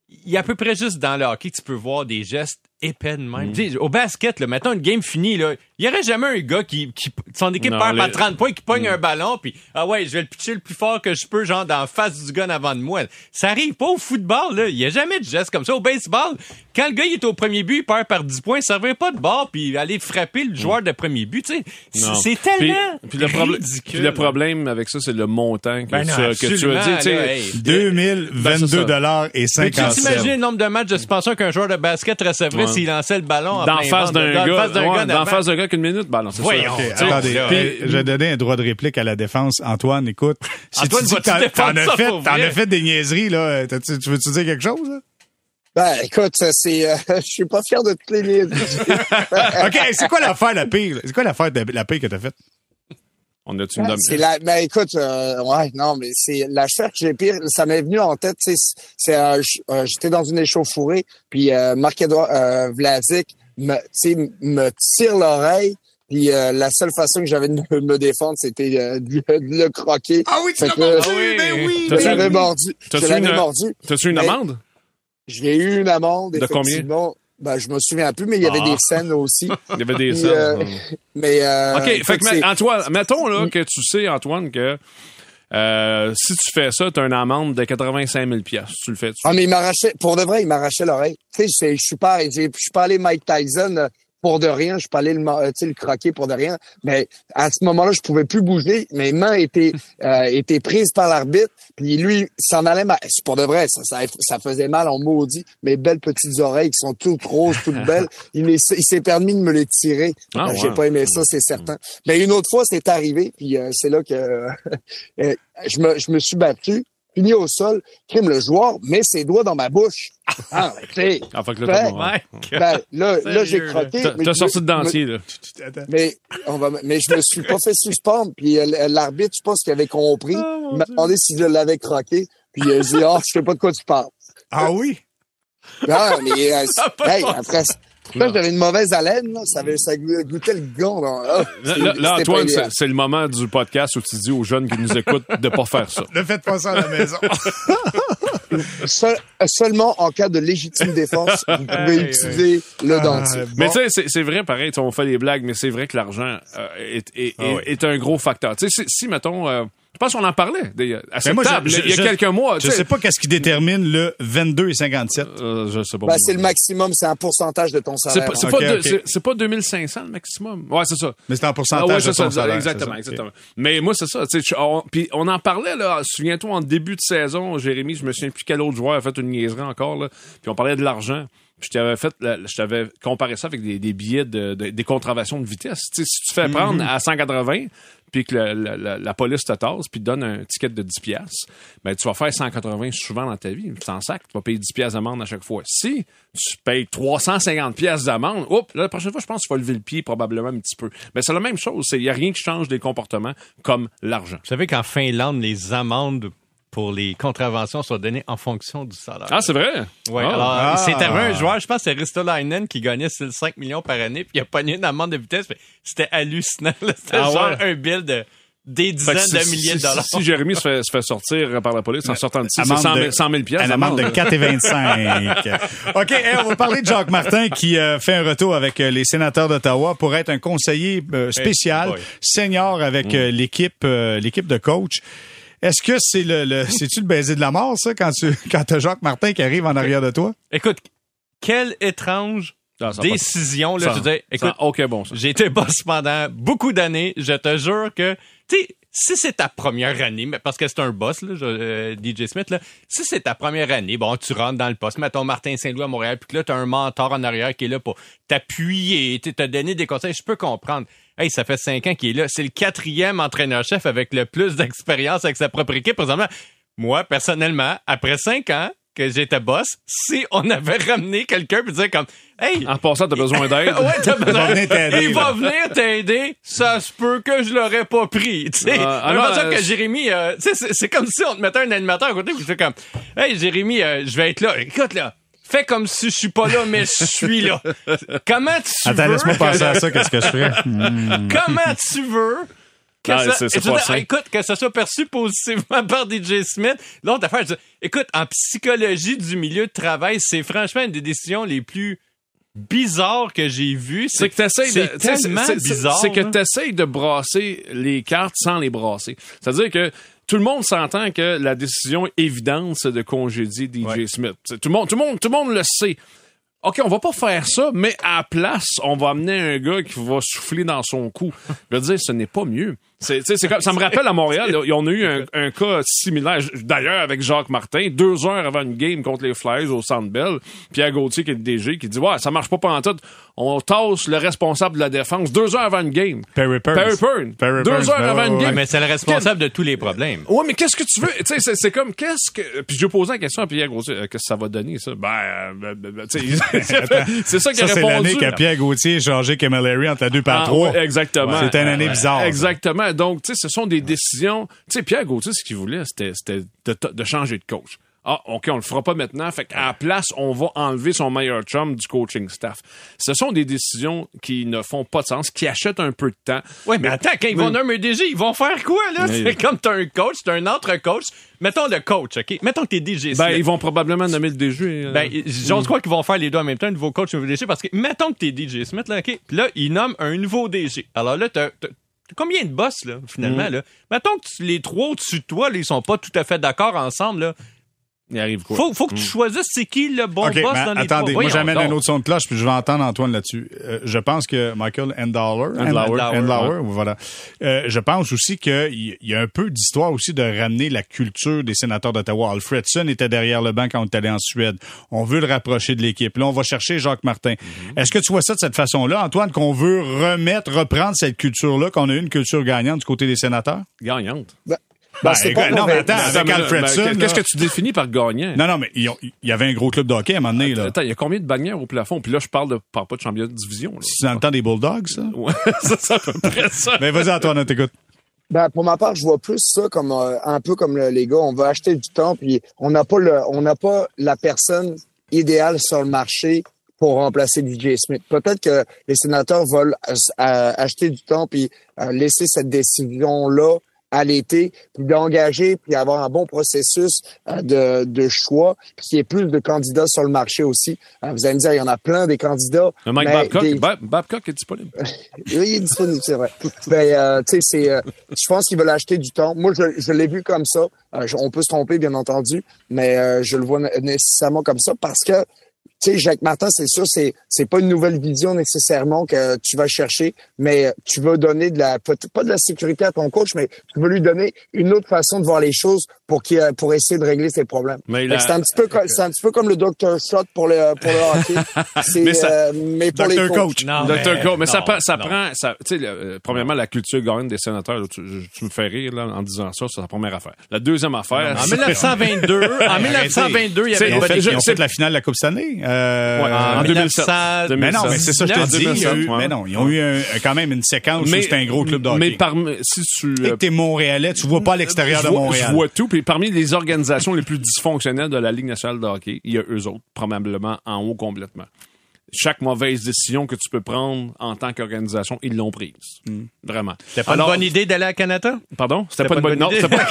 [SPEAKER 2] il y a à peu près juste dans le hockey que tu peux voir des gestes épais de même. Tu sais, Au basket, là, mettons une game finie, là, il y aurait jamais un gars qui, qui son équipe
[SPEAKER 4] Non,
[SPEAKER 2] perd par
[SPEAKER 4] les-
[SPEAKER 2] 30 points, qui pogne
[SPEAKER 4] Mm.
[SPEAKER 2] un ballon, puis ah ouais, je vais le pitcher le plus fort que je peux, genre dans la face du gun avant de moi. Ça arrive pas au football, là. Il y a jamais de gestes comme ça. Au baseball, quand le gars il est au premier but, il perd par 10 points, ça servait pas de bord, puis aller frapper le joueur de premier but, tu sais. C'est- tellement
[SPEAKER 4] Puis, puis le, problème-
[SPEAKER 2] ridicule.
[SPEAKER 4] puis le problème avec ça, c'est le montant que,
[SPEAKER 2] Ben non,
[SPEAKER 4] tu, as- que tu as dit. tu sais,
[SPEAKER 2] là, hey.
[SPEAKER 4] Ben,
[SPEAKER 1] 2022 dollars et
[SPEAKER 2] Peux-tu
[SPEAKER 1] 57.
[SPEAKER 2] t'imaginer le nombre de matchs de suspension qu'un joueur de basket recevrait? S'il lançait le ballon en
[SPEAKER 4] D'en face d'un gars, ouais,
[SPEAKER 2] gars
[SPEAKER 4] d'en face d'un gars qu'une minute, ben non, c'est
[SPEAKER 2] Voyons.
[SPEAKER 4] ça.
[SPEAKER 1] Ok,
[SPEAKER 2] Tu sais,
[SPEAKER 1] attendez.
[SPEAKER 2] là,
[SPEAKER 1] Puis,
[SPEAKER 2] euh,
[SPEAKER 1] je vais donner un droit de réplique à la défense. Antoine, écoute. Si
[SPEAKER 2] Antoine,
[SPEAKER 1] tu dis t'en- as
[SPEAKER 2] ça
[SPEAKER 1] fait, t'en as fait des niaiseries, là. Tu veux-tu dire quelque chose, là?
[SPEAKER 3] Ben, écoute, c'est, euh, je suis pas fier de toutes les.
[SPEAKER 1] OK, c'est quoi l'affaire la pire? C'est quoi l'affaire de la pire que t'as faite?
[SPEAKER 4] On a-tu une dame?
[SPEAKER 3] c'est la, ben, écoute, euh, ouais, non, mais c'est l'affaire que j'ai pire, ça m'est venu en tête, tu sais, c'est, euh, euh, j'étais dans une échauffourée, puis euh, Marc-Edouard euh, Vlasic me, tu sais, me tire l'oreille, puis euh, la seule façon que j'avais de me- défendre, c'était euh, de, de le croquer.
[SPEAKER 1] Ah oui,
[SPEAKER 3] tu l'as mordu,
[SPEAKER 2] Ah oui.
[SPEAKER 1] ben oui!
[SPEAKER 3] Je l'avais
[SPEAKER 4] une-
[SPEAKER 3] mordu.
[SPEAKER 4] t'as-tu
[SPEAKER 3] Je l'avais
[SPEAKER 4] une-
[SPEAKER 3] mordu.
[SPEAKER 4] T'as-tu une
[SPEAKER 3] Mais-
[SPEAKER 4] amende?
[SPEAKER 3] J'ai eu une amende,
[SPEAKER 4] De combien?
[SPEAKER 3] effectivement. Ben, je me souviens plus, mais il y avait
[SPEAKER 4] Ah.
[SPEAKER 3] des scènes aussi.
[SPEAKER 4] Il y avait des
[SPEAKER 3] Puis,
[SPEAKER 4] scènes.
[SPEAKER 3] euh, Mais, euh,
[SPEAKER 4] OK, fait que, Antoine, mettons là, que tu sais, Antoine, que euh, si tu fais ça, tu as une amende de 85 000 Tu le fais.
[SPEAKER 3] Ah, mais il m'arrachait, pour de vrai, il m'arrachait l'oreille. Tu sais, je- suis pas, je suis pas allé Mike Tyson pour de rien, je pas allé le, euh, tu sais, le croquer pour de rien. Mais à ce moment-là, je pouvais plus bouger. Mes mains étaient, euh, étaient prises par l'arbitre. Puis lui, s'en allait, ma- c'est pour de vrai, ça, ça, ça faisait mal en maudit. Mes belles petites oreilles qui sont toutes roses, toutes belles. Il, s'est permis de me les tirer.
[SPEAKER 4] Ah,
[SPEAKER 3] Euh. J'ai pas aimé ça, c'est certain. Mais une autre fois, c'est arrivé. Puis euh, c'est là que euh, je me, je me suis battu. Fini au sol, crime le joueur met ses doigts dans ma bouche. Ah, sais,
[SPEAKER 4] Ah, fait que là,
[SPEAKER 3] Ben, ben, là, là j'ai croqué.
[SPEAKER 4] T'as sorti de dentier, là.
[SPEAKER 3] Mais, on va, mais je me suis pas fait suspendre. Puis euh, l'arbitre, je pense qu'il avait compris. il m'a demandé si je l'avais croqué. Puis il a dit, ah, je sais pas de quoi tu parles.
[SPEAKER 1] Ah oui?
[SPEAKER 3] Ah, mais euh, hey, après, là, j'avais une mauvaise haleine. Là. Ça, avait, ça goûtait le gond. Là, Ah,
[SPEAKER 4] Là, là, Antoine, c'est le moment du podcast où tu dis aux jeunes qui nous écoutent de pas faire ça.
[SPEAKER 1] Ne faites pas ça à la maison.
[SPEAKER 3] Seul- seulement en cas de légitime défense, vous pouvez utiliser le
[SPEAKER 1] Ah,
[SPEAKER 3] dentier.
[SPEAKER 1] bon.
[SPEAKER 4] Mais tu sais, c'est- c'est vrai, pareil, on fait des blagues, mais c'est vrai que l'argent euh, est, est,
[SPEAKER 1] Ah
[SPEAKER 4] est-
[SPEAKER 1] oui.
[SPEAKER 4] est un gros facteur. Tu sais, si, si, mettons, euh, Je pense qu'on en parlait d'ailleurs, à
[SPEAKER 1] Ben
[SPEAKER 4] cette
[SPEAKER 1] moi, je-
[SPEAKER 4] table,
[SPEAKER 1] je-
[SPEAKER 4] il y a
[SPEAKER 1] je-
[SPEAKER 4] quelques mois.
[SPEAKER 1] Je
[SPEAKER 4] tu sais.
[SPEAKER 1] sais pas qu'est-ce qui détermine le 22 et 57.
[SPEAKER 4] Euh, je sais pas.
[SPEAKER 3] Ben, c'est le maximum, c'est un pourcentage de ton
[SPEAKER 4] C'est
[SPEAKER 3] salaire.
[SPEAKER 4] pas, c'est
[SPEAKER 3] hein.
[SPEAKER 4] Pas, deux-
[SPEAKER 1] ok.
[SPEAKER 4] c'est- c'est pas 2500 le maximum. Ouais, c'est ça.
[SPEAKER 1] Mais c'est
[SPEAKER 4] Ah
[SPEAKER 1] pourcentage
[SPEAKER 4] ouais,
[SPEAKER 1] de ton
[SPEAKER 4] ça,
[SPEAKER 1] salaire.
[SPEAKER 4] exactement, exactement. Mais moi, c'est ça. tu sais, je- on- Puis on en parlait, là. Souviens-toi, en début de saison, Jérémy, je me souviens plus quel autre joueur a fait une niaiserie encore, là. Puis on parlait de l'argent. Puis je t'avais fait, je t'avais comparé ça avec des, des billets de, de- des contraventions de vitesse. Tu sais, si tu fais
[SPEAKER 1] Mm-hmm.
[SPEAKER 4] prendre à 180, puis que la, police te tasse, puis te donne un ticket de 10 piastres, ben tu vas faire 180 souvent dans ta vie. T'en sac, tu vas payer 10 piastres d'amende à chaque fois. Si tu payes 350 piastres d'amende, oups, la prochaine fois, je pense que tu vas lever le pied probablement un petit peu. Mais c'est la même chose. Il n'y a rien qui change des comportements comme l'argent.
[SPEAKER 2] Vous savez qu'en Finlande, les amendes pour les contraventions sont données en fonction du salaire.
[SPEAKER 4] Ah, c'est vrai?
[SPEAKER 2] Ouais,
[SPEAKER 4] Ah.
[SPEAKER 2] alors,
[SPEAKER 1] Ah.
[SPEAKER 2] c'est arrivé un joueur, je pense que c'est Ristolainen qui gagnait 5 millions par année, puis il a pogné une amende de vitesse. mais C'était hallucinant. là. C'était
[SPEAKER 4] Ah
[SPEAKER 2] genre
[SPEAKER 4] ouais?
[SPEAKER 2] un bill de des dizaines
[SPEAKER 4] si-
[SPEAKER 2] de milliers de
[SPEAKER 4] si-
[SPEAKER 2] dollars.
[SPEAKER 4] Si, Jérémy se fait, se fait sortir par la police en sortant de ici, c'est
[SPEAKER 1] Amende
[SPEAKER 4] 100 000,
[SPEAKER 1] de-
[SPEAKER 4] 100 000 piastres
[SPEAKER 1] Une amende de
[SPEAKER 4] d'amende.
[SPEAKER 1] 4 et 25. OK, hey, on va parler de Jacques Martin qui euh, fait un retour avec euh, les sénateurs d'Ottawa pour être un conseiller euh, spécial,
[SPEAKER 2] Hey
[SPEAKER 1] senior avec euh, l'équipe euh, l'équipe de coach. Est-ce que c'est le, le c'est-tu le baiser de la mort ça quand tu quand t'as Jacques Martin qui arrive en arrière de toi?
[SPEAKER 2] Écoute, quelle étrange
[SPEAKER 4] Ah, ça a pas-
[SPEAKER 2] décision. Là,
[SPEAKER 4] ça-
[SPEAKER 2] je veux dire,
[SPEAKER 4] ça
[SPEAKER 2] écoute,
[SPEAKER 4] aucun bon.
[SPEAKER 2] J'ai été boss pendant beaucoup d'années. Je te jure que, tu sais, si c'est ta première année, mais parce que c'est un boss, là, je- euh, DJ Smith, là, si c'est ta première année, bon, tu rentres dans le poste, mettons Martin Saint-Louis à Montréal, puis que là, t'as un mentor en arrière qui est là pour t'appuyer, tu te donner des conseils, je peux comprendre. Hey, ça fait cinq ans qu'il est là. C'est le quatrième entraîneur-chef avec le plus d'expérience avec sa propre équipe. Présentement, moi, personnellement, après cinq ans que j'étais boss, si on avait ramené quelqu'un puis dire comme, hey,
[SPEAKER 4] En passant, t'as besoin d'aide.
[SPEAKER 2] ouais, t'as besoin.
[SPEAKER 1] venir t'aider,
[SPEAKER 2] Il va venir t'aider. Ça se peut que je l'aurais pas pris. Tu sais,
[SPEAKER 4] Euh, euh,
[SPEAKER 2] que Jérémy, euh, tu sais, c'est- comme si on te mettait un animateur à côté puis je fais comme, hey Jérémy, euh, je vais être là. Écoute là. Fais comme si je suis pas là, mais je suis là. Comment tu
[SPEAKER 1] Attends,
[SPEAKER 2] veux
[SPEAKER 1] laisse-moi
[SPEAKER 2] que-
[SPEAKER 1] penser à ça, qu'est-ce que je ferais?
[SPEAKER 2] Comment tu veux que
[SPEAKER 4] Non,
[SPEAKER 2] ça, dire,
[SPEAKER 4] sain.
[SPEAKER 2] écoute, que ça soit perçu positivement par DJ Smith. L'autre affaire, je dis, écoute, en psychologie du milieu de travail, c'est franchement une des décisions les plus bizarres que j'ai vues.
[SPEAKER 4] C'est que t'essayes de,
[SPEAKER 2] tellement
[SPEAKER 4] c'est- c'est-
[SPEAKER 2] bizarre.
[SPEAKER 4] C'est que t'essayes de brasser les cartes sans les brasser. C'est-à-dire que tout le monde s'entend que la décision évidente, c'est de congédier DJ
[SPEAKER 2] Ouais.
[SPEAKER 4] Smith. Tout le monde, tout le monde, tout le monde le sait. OK, on va pas faire ça, mais à la place, on va amener un gars qui va souffler dans son cou. Je veux dire, ce n'est pas mieux. C'est, tu sais, c'est comme- ça me rappelle à Montréal, là, on a eu un, un cas similaire, d'ailleurs avec Jacques Martin, deux heures avant une game contre les Flyers au Centre Bell, Pierre Gauthier qui est le DG, qui dit ouais, ça marche pas pendant tout. On tasse le responsable de la défense deux heures avant une game.
[SPEAKER 1] Perry Pearns.
[SPEAKER 4] Perry.
[SPEAKER 1] Perry
[SPEAKER 4] Deux heures
[SPEAKER 1] ben
[SPEAKER 4] avant une game.
[SPEAKER 2] Ouais, mais c'est le responsable de tous les problèmes.
[SPEAKER 4] Ouais, mais qu'est-ce que tu veux? Tu sais, c'est, c'est comme, qu'est-ce que. Puis je lui posé la question à Pierre Gauthier, euh, qu'est-ce que ça va donner, ça? Ben, euh, ben, ben, ben, tu sais, c'est ça qu'il a
[SPEAKER 1] Ça, c'est
[SPEAKER 4] répondu.
[SPEAKER 1] l'année que Pierre Gauthier a changé Camilleri entre la 2 par
[SPEAKER 4] Ah,
[SPEAKER 1] 3.
[SPEAKER 4] ouais, exactement.
[SPEAKER 1] C'était une année bizarre. ça.
[SPEAKER 4] Donc, tu sais, ce sont des décisions. Tu sais, Pierre Gauthier, ce qu'il voulait, c'était, c'était de, de changer de coach. Ah, OK, on le fera pas maintenant. Fait qu'à la place, on va enlever son meilleur chum du coaching staff. Ce sont des décisions qui ne font pas de sens, qui achètent un peu de temps.
[SPEAKER 2] Ouais, mais attends, quand ils vont nommer un DG, ils vont faire quoi, là?
[SPEAKER 4] Mais-
[SPEAKER 2] C'est comme t'as un coach, t'as un autre coach. Mettons le coach, OK? Mettons que t'es DG.
[SPEAKER 4] Ben, ils vont probablement nommer le DG. euh,
[SPEAKER 2] Ben, j'ose croire qu'ils vont faire les deux en même temps, un nouveau coach, un nouveau DG, parce que, mettons que t'es DJ Smith, là, OK? Puis là, ils nomment un nouveau DG. Alors là, t'as combien de boss, là, finalement, là? Mettons que tu- les trois au-dessus de toi, là, ils sont pas tout à fait d'accord ensemble, là.
[SPEAKER 4] Il arrive quoi?
[SPEAKER 2] Faut, faut que tu choisisses c'est qui le bon boss dans les
[SPEAKER 1] attendez,
[SPEAKER 2] trois.
[SPEAKER 1] moi j'amène un autre son de cloche, puis je vais entendre Antoine là-dessus. Euh, je pense que Michael Endauer,
[SPEAKER 4] Ouais.
[SPEAKER 1] voilà. Euh, je pense aussi qu'il y, y a un peu d'histoire aussi de ramener la culture des sénateurs d'Ottawa. Alfredson était derrière le banc quand on est allé en Suède. On veut le rapprocher de l'équipe. Là, on va chercher Jacques Martin.
[SPEAKER 4] Mm-hmm.
[SPEAKER 1] Est-ce que tu vois ça de cette façon-là, Antoine, qu'on veut remettre, reprendre cette culture-là, qu'on a eu une culture gagnante du côté des sénateurs?
[SPEAKER 4] Gagnante.
[SPEAKER 3] Ben,
[SPEAKER 1] Ben,
[SPEAKER 3] c'est
[SPEAKER 1] écoute,
[SPEAKER 3] pas
[SPEAKER 1] non, mais attends, avec
[SPEAKER 4] Attends, mais là,
[SPEAKER 1] Alfredson.
[SPEAKER 4] ben, Qu'est-ce que tu définis par gagnant?
[SPEAKER 1] Non, non, mais il y avait un gros club de hockey à un moment donné, là.
[SPEAKER 4] Attends, il y a combien de bannières au plafond? Puis là, je parle de parle pas de championnat de division. là.
[SPEAKER 1] C'est dans le temps des Bulldogs, ça?
[SPEAKER 4] Ouais, ça, c'est à peu près ça.
[SPEAKER 1] Ben, vas-y, Antoine, on t'écoute.
[SPEAKER 3] Ben, pour ma part, je vois plus ça comme euh, un peu comme le- les gars, on veut acheter du temps, puis on n'a pas le, on n'a pas la personne idéale sur le marché pour remplacer DJ Smith. Peut-être que les sénateurs veulent euh, euh, acheter du temps puis euh, laisser cette décision là à l'été, puis d'engager, puis avoir un bon processus euh, de, de choix, puis qu'il y ait plus de candidats sur le marché aussi. Euh, vous allez me dire, il y en a plein des candidats.
[SPEAKER 4] Le Mike Babcock,
[SPEAKER 3] des-
[SPEAKER 4] Babcock est disponible.
[SPEAKER 3] oui, il est disponible, c'est vrai. Mais euh, tu sais, c'est, euh, je pense qu'ils veulent acheter du temps. Moi, je, je l'ai vu comme ça. Euh, je- on peut se tromper, bien entendu, mais euh, je le vois né- nécessairement comme ça parce que tu sais, Jacques Martin, c'est sûr, c'est c'est pas une nouvelle vision nécessairement que tu vas chercher, mais tu vas donner de la pas de la sécurité à ton coach, mais tu vas lui donner une autre façon de voir les choses pour qu'il pour essayer de régler ses problèmes.
[SPEAKER 4] Mais
[SPEAKER 3] C'est un petit peu comme c'est un petit peu comme le Dr Shot pour le pour le hockey. C'est
[SPEAKER 4] Mais ça-
[SPEAKER 3] euh, mais pour
[SPEAKER 1] Dr.
[SPEAKER 3] les coachs.
[SPEAKER 1] Coach.
[SPEAKER 2] Non,
[SPEAKER 4] Dr. Mais ça,
[SPEAKER 2] non,
[SPEAKER 4] prend- ça
[SPEAKER 2] non.
[SPEAKER 4] prend, ça, tu sais, euh, premièrement, la culture gagnante des sénateurs, tu, me fais rire là, en disant ça, c'est la première affaire. La deuxième affaire,
[SPEAKER 2] En
[SPEAKER 4] c'est-
[SPEAKER 2] 1922, en 1922, il y avait
[SPEAKER 4] on
[SPEAKER 2] pas
[SPEAKER 4] fait-.
[SPEAKER 1] Ils ont fait la finale de la Coupe Stanley. Euh,
[SPEAKER 4] Ouais,
[SPEAKER 2] En
[SPEAKER 4] en 2007.
[SPEAKER 2] 1900,
[SPEAKER 1] mais non, mais c'est ça que je te dis. Il y a eu-
[SPEAKER 4] 2007, ouais.
[SPEAKER 1] mais non, ils ont eu un- quand même une séquence où c'était un gros club de hockey.
[SPEAKER 4] Mais parmi, si tu,
[SPEAKER 1] Et que t'es Montréalais, tu vois pas l'extérieur de Montréal.
[SPEAKER 4] Je vois tout. Puis parmi les organisations les plus dysfonctionnelles de la Ligue nationale de hockey, il y a eux autres, probablement en haut complètement. Chaque mauvaise décision que tu peux prendre en tant qu'organisation, ils l'ont prise. Vraiment.
[SPEAKER 2] C'était pas
[SPEAKER 4] Alors-
[SPEAKER 2] une bonne idée d'aller à Canada?
[SPEAKER 4] Pardon? C'était pas, une bonne,
[SPEAKER 2] idée.
[SPEAKER 4] c'était pas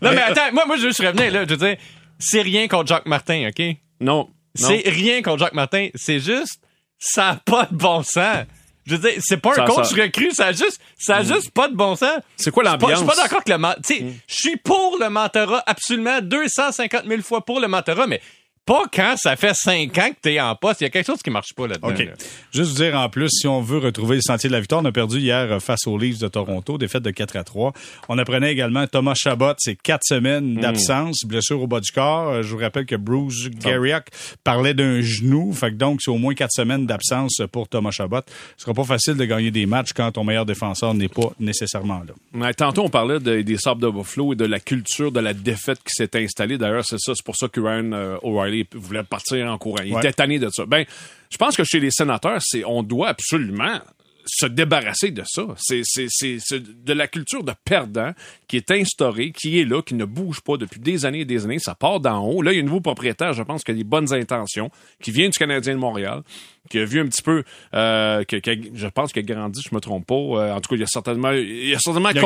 [SPEAKER 2] non, mais attends, moi, moi, je veux juste revenir, là. Je veux dire, c'est rien contre Jacques Martin, OK?
[SPEAKER 4] Non. non.
[SPEAKER 2] C'est rien contre Jacques Martin. C'est juste, ça a pas de bon sens. Je veux dire, c'est pas un coach
[SPEAKER 4] ça-
[SPEAKER 2] recru, ça a juste, ça a juste pas de bon sens.
[SPEAKER 4] C'est quoi l'ambiance?
[SPEAKER 2] Je suis pas d'accord que le. Tu sais, je suis pour le mentorat, absolument 250 000 fois pour le mentorat, mais pas quand ça fait 5 ans que t'es en poste. Il y a quelque chose qui marche pas là-dedans.
[SPEAKER 1] OK.
[SPEAKER 2] là.
[SPEAKER 1] Juste vous dire en plus, si on veut retrouver le sentier de la victoire, on a perdu hier euh, face aux Leafs de Toronto, défaite de 4 à 3. On apprenait également Thomas Chabot, c'est quatre semaines d'absence, blessure au bas du corps. Euh, Je vous rappelle que Bruce Garrick parlait d'un genou, fait que donc c'est au moins quatre semaines d'absence pour Thomas Chabot. Ce sera pas facile de gagner des matchs quand ton meilleur défenseur n'est pas nécessairement là.
[SPEAKER 4] Mais tantôt, on parlait de- des sables de Buffalo et de la culture de la défaite qui s'est installée. D'ailleurs, c'est ça, c'est pour ça que Ryan euh, O'Reilly voulait partir en courant. Il
[SPEAKER 1] Ouais.
[SPEAKER 4] était tanné de ça. Ben, je pense que chez les sénateurs, c'est on doit absolument se débarrasser de ça. C'est, c'est, c'est, c'est de la culture de perdant qui est instaurée, qui est là, qui ne bouge pas depuis des années et des années. Ça part d'en haut. Là, il y a un nouveau propriétaire, je pense, qui a des bonnes intentions, qui vient du Canadien de Montréal, qui a vu un petit peu, euh, que, que- je pense qu'il a grandi, je me trompe pas. Euh, en tout cas, il a certainement, il a certainement,
[SPEAKER 1] Il a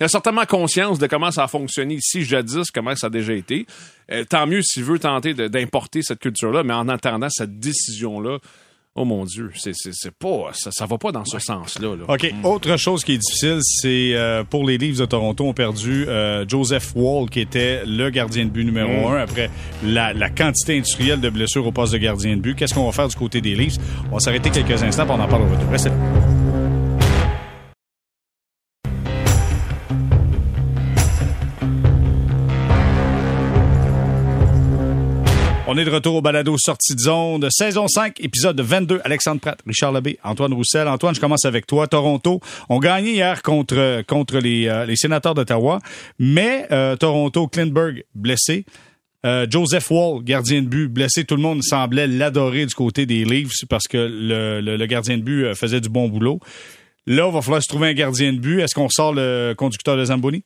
[SPEAKER 4] il a certainement conscience de comment ça a fonctionné ici, jadis, comment ça a déjà été. Euh, tant mieux s'il veut tenter d'importer cette culture-là, mais en attendant cette décision-là, oh mon Dieu, c'est, c'est, c'est pas, ça, ça va pas dans ce sens-là. là.
[SPEAKER 1] OK. Autre chose qui est difficile, c'est euh, pour les Leafs de Toronto, ont perdu euh, Joseph Wall, qui était le gardien de but numéro un après la, la quantité industrielle de blessures au poste de gardien de but. Qu'est-ce qu'on va faire du côté des Leafs? On va s'arrêter quelques instants, puis on en parle au retour. Restez là. On est de retour au balado sortie de zone, saison 5, épisode 22. Alexandre Pratt, Richard Labbé, Antoine Roussel. Antoine, je commence avec toi. Toronto ont gagné hier contre, contre les, euh, les sénateurs d'Ottawa, mais euh, Toronto, Klingberg blessé. Euh, Joseph Wall, gardien de but, blessé. Tout le monde semblait l'adorer du côté des Leafs parce que le, le- le gardien de but euh, faisait du bon boulot. Là, il va falloir se trouver un gardien de but. Est-ce qu'on sort le conducteur de Zamboni?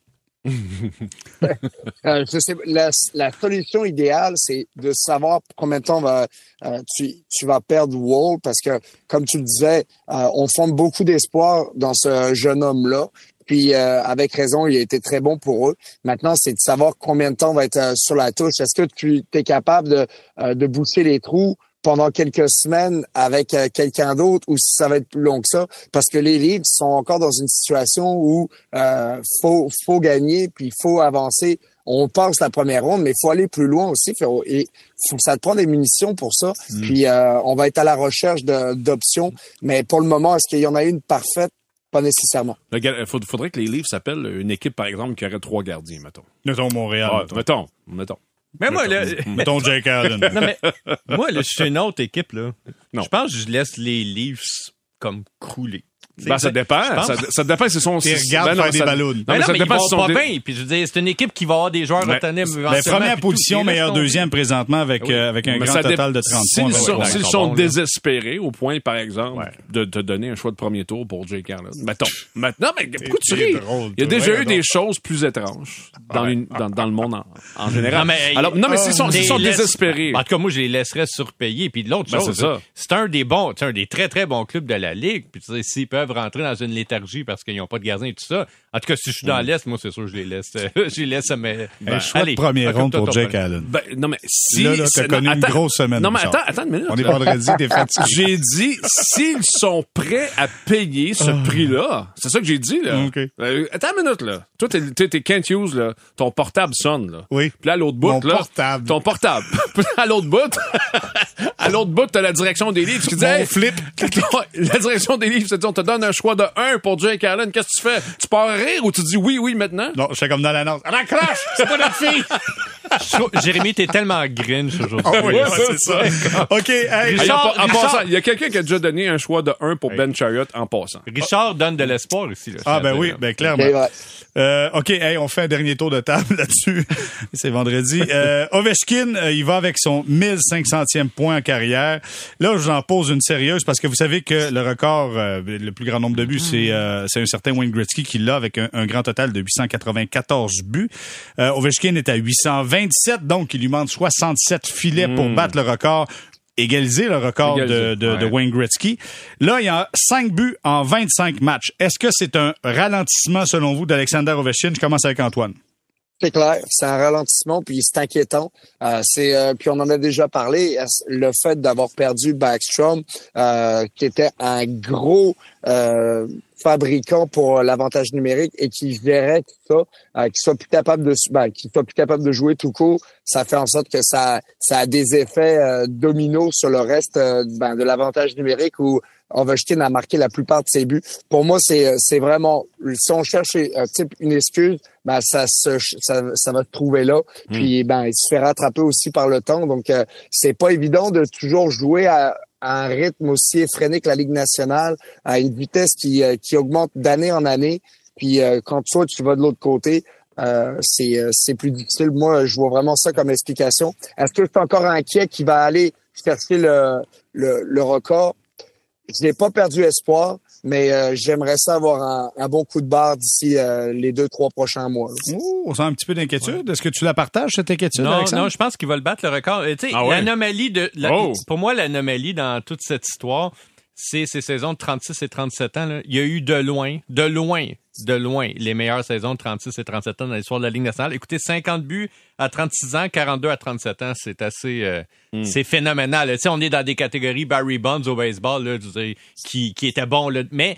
[SPEAKER 3] Euh, je sais, la, solution idéale, c'est de savoir combien de temps va, euh, tu, vas perdre Wall parce que, comme tu le disais, euh, on fonde beaucoup d'espoir dans ce jeune homme-là. Puis, avec raison, il a été très bon pour eux. Maintenant, c'est de savoir combien de temps va être sur la touche. Est-ce que tu es capable de, de boucher les trous pendant quelques semaines avec euh, quelqu'un d'autre ou si ça va être plus long que ça? Parce que les Leafs sont encore dans une situation où euh, faut, faut gagner puis il faut avancer. On passe la première ronde, mais il faut aller plus loin aussi. Faut- Et faut, ça te prend des munitions pour ça. Puis euh, on va être à la recherche d'options. Mais pour le moment, est-ce qu'il y en a une parfaite? Pas nécessairement.
[SPEAKER 4] Il faudrait que les livres s'appellent une équipe, par exemple, qui aurait trois gardiens, mettons.
[SPEAKER 1] Mettons Montréal.
[SPEAKER 4] Ah,
[SPEAKER 1] mettons.
[SPEAKER 4] mettons, mettons.
[SPEAKER 2] Mais moi, là,
[SPEAKER 1] Mettons Jake Allen.
[SPEAKER 2] non, mais, moi, là, je suis une autre équipe, là.
[SPEAKER 4] Non.
[SPEAKER 2] Je pense que je laisse les Leafs comme couler.
[SPEAKER 4] Ben, ça dépend. Ça, ça dépend si son...
[SPEAKER 1] Puis regarde
[SPEAKER 4] ben non,
[SPEAKER 1] faire des ballons.
[SPEAKER 4] Non,
[SPEAKER 2] Mais
[SPEAKER 4] mais
[SPEAKER 2] non,
[SPEAKER 4] ça
[SPEAKER 2] mais ils
[SPEAKER 4] dépend
[SPEAKER 2] vont
[SPEAKER 4] si son
[SPEAKER 2] pas bien. Puis je veux dire, c'est une équipe qui va avoir des joueurs
[SPEAKER 4] Mais-
[SPEAKER 2] retenus
[SPEAKER 1] Ben,
[SPEAKER 2] éventuellement,
[SPEAKER 1] première position, meilleur deuxième présentement avec,
[SPEAKER 2] Oui.
[SPEAKER 1] euh, avec un
[SPEAKER 4] Mais
[SPEAKER 1] grand
[SPEAKER 4] ça
[SPEAKER 1] total de 30
[SPEAKER 4] S'ils
[SPEAKER 1] points.
[SPEAKER 4] sont,
[SPEAKER 2] ouais,
[SPEAKER 4] s'ils
[SPEAKER 2] ils
[SPEAKER 4] sont désespérés au point, par exemple,
[SPEAKER 1] Ouais.
[SPEAKER 4] de te donner un choix de premier tour pour Jake Allen. Mettons. Maintenant, mais pourquoi tu ris? Il y a déjà eu des choses plus étranges dans, le monde en, général.
[SPEAKER 2] Non, mais, hey,
[SPEAKER 4] Alors, non, mais s'ils sont, désespérés.
[SPEAKER 2] En tout cas, moi, je les laisserais surpayer. Puis l'autre
[SPEAKER 4] Ben,
[SPEAKER 2] chose,
[SPEAKER 4] c'est
[SPEAKER 2] un des bons, c'est un des très, très bons clubs de la Ligue. Puis tu sais, s'ils peuvent peuvent rentrer dans une léthargie parce qu'ils n'ont pas de gardien et tout ça. En tout cas, si je suis dans l'Est, moi, c'est sûr, je les laisse. je les laisse, mais.
[SPEAKER 1] Un choix de première ronde pour Jake Allen.
[SPEAKER 4] Ben, non, mais si.
[SPEAKER 1] Là, là, t'as connu
[SPEAKER 4] non,
[SPEAKER 1] une
[SPEAKER 4] attends.
[SPEAKER 1] grosse semaine.
[SPEAKER 4] Non, mais attends, attends une minute.
[SPEAKER 1] On est vendredi, t'es fatigué.
[SPEAKER 4] J'ai dit, s'ils sont prêts à payer ce prix-là, c'est ça que j'ai dit, là.
[SPEAKER 1] Ah. OK.
[SPEAKER 4] Euh, attends une minute, là. Toi, t'es, t'es, Kent Hughes, là. Ton portable sonne, là.
[SPEAKER 1] Oui.
[SPEAKER 4] Puis là, à l'autre bout,
[SPEAKER 1] Mon
[SPEAKER 4] là.
[SPEAKER 1] portable.
[SPEAKER 4] Ton portable. À l'autre bout, à l'autre bout, t'as la direction des livres qui dit,
[SPEAKER 1] Mon
[SPEAKER 4] hey,
[SPEAKER 1] flip.
[SPEAKER 4] la direction des livres, c'est on te donne un choix de 1 pour Jake Allen. Qu'est-ce que tu fais? Tu pars rire ou tu dis oui, oui maintenant?
[SPEAKER 1] Non, j'étais comme dans l'annonce. Raccroche! C'est pas notre fille!
[SPEAKER 2] Je Jérémy, t'es tellement grinch aujourd'hui.
[SPEAKER 1] Oui, ouais, c'est ça. OK, hey,
[SPEAKER 4] Ah, il y a
[SPEAKER 2] Richard,
[SPEAKER 4] en
[SPEAKER 2] Richard-
[SPEAKER 4] passant, il y a quelqu'un qui a déjà donné un choix de 1 pour Ben Chariot en passant.
[SPEAKER 2] Richard donne de l'espoir ici. Là,
[SPEAKER 1] Ah,
[SPEAKER 2] je
[SPEAKER 1] ben oui, ben clairement.
[SPEAKER 3] Ok, ouais.
[SPEAKER 1] Euh, hey, on fait un dernier tour de table là-dessus. C'est vendredi. Euh, Ovechkin, euh, il va avec son 1500e point en carrière. Là, je vous en pose une sérieuse parce que vous savez que le record, euh, le plus grand nombre de buts, c'est euh, c'est un certain Wayne Gretzky qui l'a avec un, un grand total de 894 buts. Euh, Ovechkin est à 827, donc il lui manque 67 filets pour battre le record égaliser le record de,
[SPEAKER 4] Égaliser,
[SPEAKER 1] de, de
[SPEAKER 4] ouais.
[SPEAKER 1] Wayne Gretzky. Là, il y a 5 buts en 25 matchs. Est-ce que c'est un ralentissement, selon vous, d'Alexander Ovechkin? Je commence avec Antoine.
[SPEAKER 3] C'est clair, c'est un ralentissement, puis c'est inquiétant. Euh, c'est euh, puis on en a déjà parlé. Le fait d'avoir perdu Backstrom, euh, qui était un gros euh, fabricant pour l'avantage numérique et qui gérait tout ça, euh, qui soit plus capable de ben, qui soit plus capable de jouer tout court, ça fait en sorte que ça ça a des effets euh, dominos sur le reste ben, de l'avantage numérique où Ovechkin a marqué la plupart de ses buts. Pour moi, c'est c'est vraiment si on cherche type une excuse, ben ça se ça, ça va se trouver là. Puis ben il se fait rattraper aussi par le temps. Donc euh, c'est pas évident de toujours jouer à, à un rythme aussi effréné que la Ligue nationale, à une vitesse qui euh, qui augmente d'année en année. Puis euh, quand toi tu vas de l'autre côté, euh, c'est euh, c'est plus difficile. Moi, je vois vraiment ça comme explication. Est-ce que je suis encore inquiet qu'il va aller chercher le le, le record? Je n'ai pas perdu espoir, mais euh, j'aimerais ça avoir un, un bon coup de barre d'ici euh, les deux, trois prochains mois. là.
[SPEAKER 1] Oh, on sent un petit peu d'inquiétude. Est-ce que tu la partages, cette inquiétude,
[SPEAKER 2] Non,
[SPEAKER 1] Alexandre?
[SPEAKER 2] non, je pense qu'il va le battre le record. Euh, tu sais,
[SPEAKER 4] Ah ouais?
[SPEAKER 2] l'anomalie de, la-
[SPEAKER 4] Oh.
[SPEAKER 2] pour moi, l'anomalie dans toute cette histoire, c'est ces saisons de 36 et 37 ans. là. Il y a eu de loin, de loin, de loin, les meilleures saisons de 36 et 37 ans dans l'histoire de la Ligue nationale. Écoutez, 50 buts à 36 ans, 42 à 37 ans, c'est assez, euh,
[SPEAKER 1] Hmm.
[SPEAKER 2] c'est phénoménal. là. Tu sais, on est dans des catégories Barry Bonds au baseball, là, qui, qui était bon, là. Mais,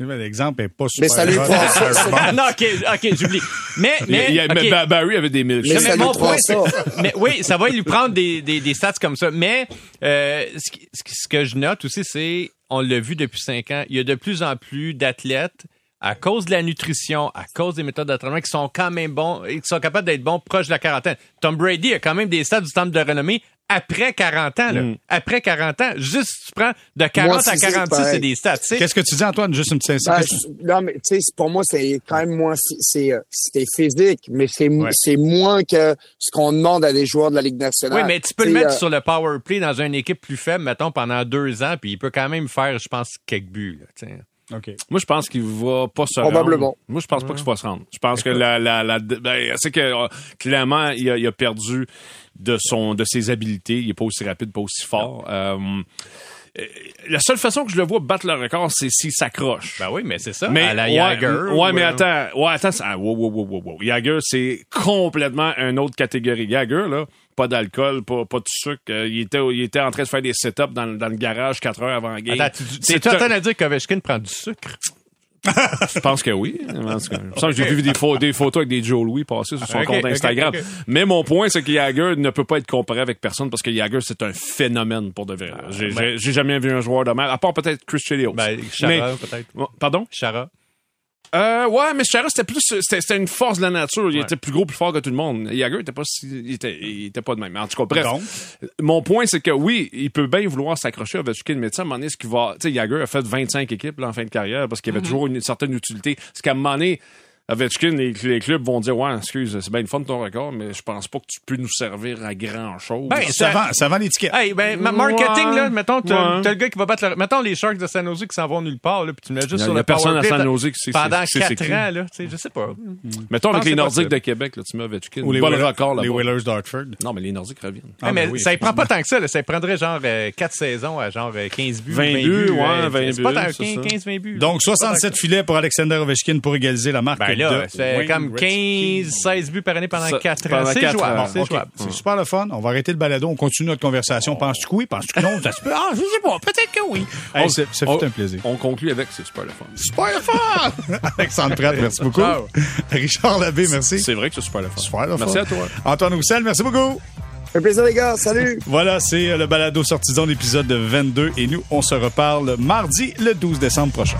[SPEAKER 1] L'exemple n'est pas super.
[SPEAKER 3] Mais ça lui prend
[SPEAKER 2] non, ok, ok, j'oublie. Mais, mais,
[SPEAKER 4] Il y a- mais Barry avait des mille
[SPEAKER 3] Mais ça
[SPEAKER 2] mais
[SPEAKER 3] lui
[SPEAKER 2] mon
[SPEAKER 3] prend
[SPEAKER 2] point,
[SPEAKER 3] ça.
[SPEAKER 2] mais oui, ça va lui prendre des, des, des stats comme ça. Mais euh, ce, que je note aussi, c'est, on l'a vu depuis cinq ans, il y a de plus en plus d'athlètes à cause de la nutrition, à cause des méthodes d'entraînement qui sont quand même bons, et qui sont capables d'être bons proche de la quarantaine. Tom Brady a quand même des stats du temple de renommée après 40 ans. Là. Après 40 ans, juste si tu prends de 40
[SPEAKER 3] Moi
[SPEAKER 2] à
[SPEAKER 3] aussi, c'est
[SPEAKER 2] 46,
[SPEAKER 3] pareil.
[SPEAKER 2] c'est des stats. tu sais.
[SPEAKER 1] Qu'est-ce que tu dis, Antoine? Juste une petite
[SPEAKER 3] Ben, non, mais tu sais, pour moi, c'est quand même moins, c'est, euh, c'est physique, mais c'est,
[SPEAKER 1] Ouais.
[SPEAKER 3] c'est moins que ce qu'on demande à des joueurs de la Ligue nationale.
[SPEAKER 2] Oui, mais tu peux le mettre
[SPEAKER 3] euh,
[SPEAKER 2] sur le power play dans une équipe plus faible, mettons, pendant deux ans, puis il peut quand même faire, je pense, quelques buts. Là,
[SPEAKER 4] Moi, je pense qu'il va pas se
[SPEAKER 3] Probablement.
[SPEAKER 4] rendre. Moi, je pense pas qu'il va se rendre. Je pense que la, la, la, ben, c'est que, euh, clairement, il a, il a perdu de son, de ses habiletés. Il est pas aussi rapide, pas aussi fort. Euh, euh, la seule façon que je le vois battre le record, c'est s'il s'accroche.
[SPEAKER 2] Ben oui, mais c'est ça.
[SPEAKER 4] Mais,
[SPEAKER 2] à la
[SPEAKER 4] ouais,
[SPEAKER 2] Jagger.
[SPEAKER 4] ouais,
[SPEAKER 2] ou,
[SPEAKER 4] mais attends, ouais, attends, ah, wow, wow, wow, wow, wow. Jagger, c'est complètement une autre catégorie. Jagger, là, pas d'alcool, pas, pas de sucre. euh, il était, il était en train de faire des setups dans, dans le garage 4 heures avant la game.
[SPEAKER 2] Attends, tu-
[SPEAKER 4] C'est
[SPEAKER 2] t'es-tu en train de dire qu'Ovechkin prend du sucre?
[SPEAKER 4] Je pense que oui. Je pense que- j'ai vu des, pho- des photos avec des Joe Louis passer sur son compte Instagram. Mais mon point, c'est que Jagger ne peut pas être comparé avec personne parce que Jagger, c'est un phénomène pour de vrai. J'ai j'ai- j'ai jamais vu un joueur de mal, à part peut-être Chris Chelios.
[SPEAKER 2] Ben, Chara, peut-être.
[SPEAKER 4] Pardon?
[SPEAKER 2] Chara.
[SPEAKER 4] Euh, ouais, mais Chara, c'était plus, c'était, c'était une force de la nature. Il
[SPEAKER 2] Ouais.
[SPEAKER 4] était plus gros, plus fort que tout le monde. Jagger était pas si, il était, il était pas de même. En tout cas, bref.
[SPEAKER 1] Donc?
[SPEAKER 4] Mon point, c'est que oui, il peut bien vouloir s'accrocher à Ovechkin, mais tu sais, à un moment donné, ce qu'il va, tu sais, Jagger a fait 25 équipes, là, en fin de carrière, parce qu'il
[SPEAKER 2] Mm-hmm.
[SPEAKER 4] avait toujours une certaine utilité. Ce qu'à un moment donné, Ovechkin, les, les clubs vont dire Ouais, excuse, c'est bien le fun ton record, mais je pense pas que tu peux nous servir à grand chose.
[SPEAKER 2] Ben,
[SPEAKER 1] Ça vend, ça vend l'étiquette.
[SPEAKER 2] Hey, ben, ma- marketing,
[SPEAKER 4] Ouais.
[SPEAKER 2] là, mettons, t'as
[SPEAKER 4] Ouais.
[SPEAKER 2] le gars qui va battre le... Mettons les Sharks de San Jose qui s'en vont nulle part, là, puis tu mets juste
[SPEAKER 4] Il y a-
[SPEAKER 2] sur
[SPEAKER 4] il y a
[SPEAKER 2] le
[SPEAKER 4] personne
[SPEAKER 2] power
[SPEAKER 4] à San Jose qui sait
[SPEAKER 2] Pendant
[SPEAKER 4] c'est- c'est
[SPEAKER 2] 4
[SPEAKER 4] qui.
[SPEAKER 2] ans, là, tu sais, je sais pas.
[SPEAKER 4] Mettons avec les Nordiques de Québec, là, tu mets Ovechkin.
[SPEAKER 1] Ou les,
[SPEAKER 4] pas le record là
[SPEAKER 1] les Whalers d'Hartford.
[SPEAKER 4] Non, mais les Nordiques reviennent.
[SPEAKER 1] Ah,
[SPEAKER 2] mais
[SPEAKER 1] ben oui,
[SPEAKER 2] ça ne prend pas tant que ça, là. Ça prendrait genre 4 saisons à genre euh, 15 buts.
[SPEAKER 4] 20 buts, ouais,
[SPEAKER 2] euh,
[SPEAKER 4] 20
[SPEAKER 2] c'est pas
[SPEAKER 4] buts,
[SPEAKER 2] tant,
[SPEAKER 4] c'est ça.
[SPEAKER 2] 15-20 buts.
[SPEAKER 1] Donc, 67 filets pour Alexander Ovechkin pour égaliser la marque
[SPEAKER 2] Ben là,
[SPEAKER 1] de
[SPEAKER 2] c'est comme
[SPEAKER 1] Gretzky.
[SPEAKER 2] 15-16 buts par année pendant
[SPEAKER 4] Ça-
[SPEAKER 2] 4 ans. C'est
[SPEAKER 4] quatre
[SPEAKER 2] jouable.
[SPEAKER 4] ans.
[SPEAKER 2] C'est
[SPEAKER 1] OK.
[SPEAKER 2] jouable.
[SPEAKER 1] C'est super le fun. On va arrêter le balado. On continue notre conversation. Penses-tu que oui? Penses-tu que non? Ça se peut. Ah, je sais pas. Peut-être que oui. Hey, c'est- ça
[SPEAKER 4] on-
[SPEAKER 1] fait un plaisir.
[SPEAKER 4] On conclut avec c'est super le fun.
[SPEAKER 1] Super le fun! Alexandre Pratt, merci beaucoup.
[SPEAKER 2] Ciao.
[SPEAKER 1] Richard Labbé, merci.
[SPEAKER 4] C'est vrai que c'est super le fun.
[SPEAKER 1] Super le fun.
[SPEAKER 4] Merci à toi.
[SPEAKER 1] Antoine Roussel, merci beaucoup.
[SPEAKER 3] Un plaisir, les gars. Salut!
[SPEAKER 1] Voilà, c'est euh, le balado sortison, l'épisode 22. Et nous, on se reparle mardi, le 12 décembre prochain.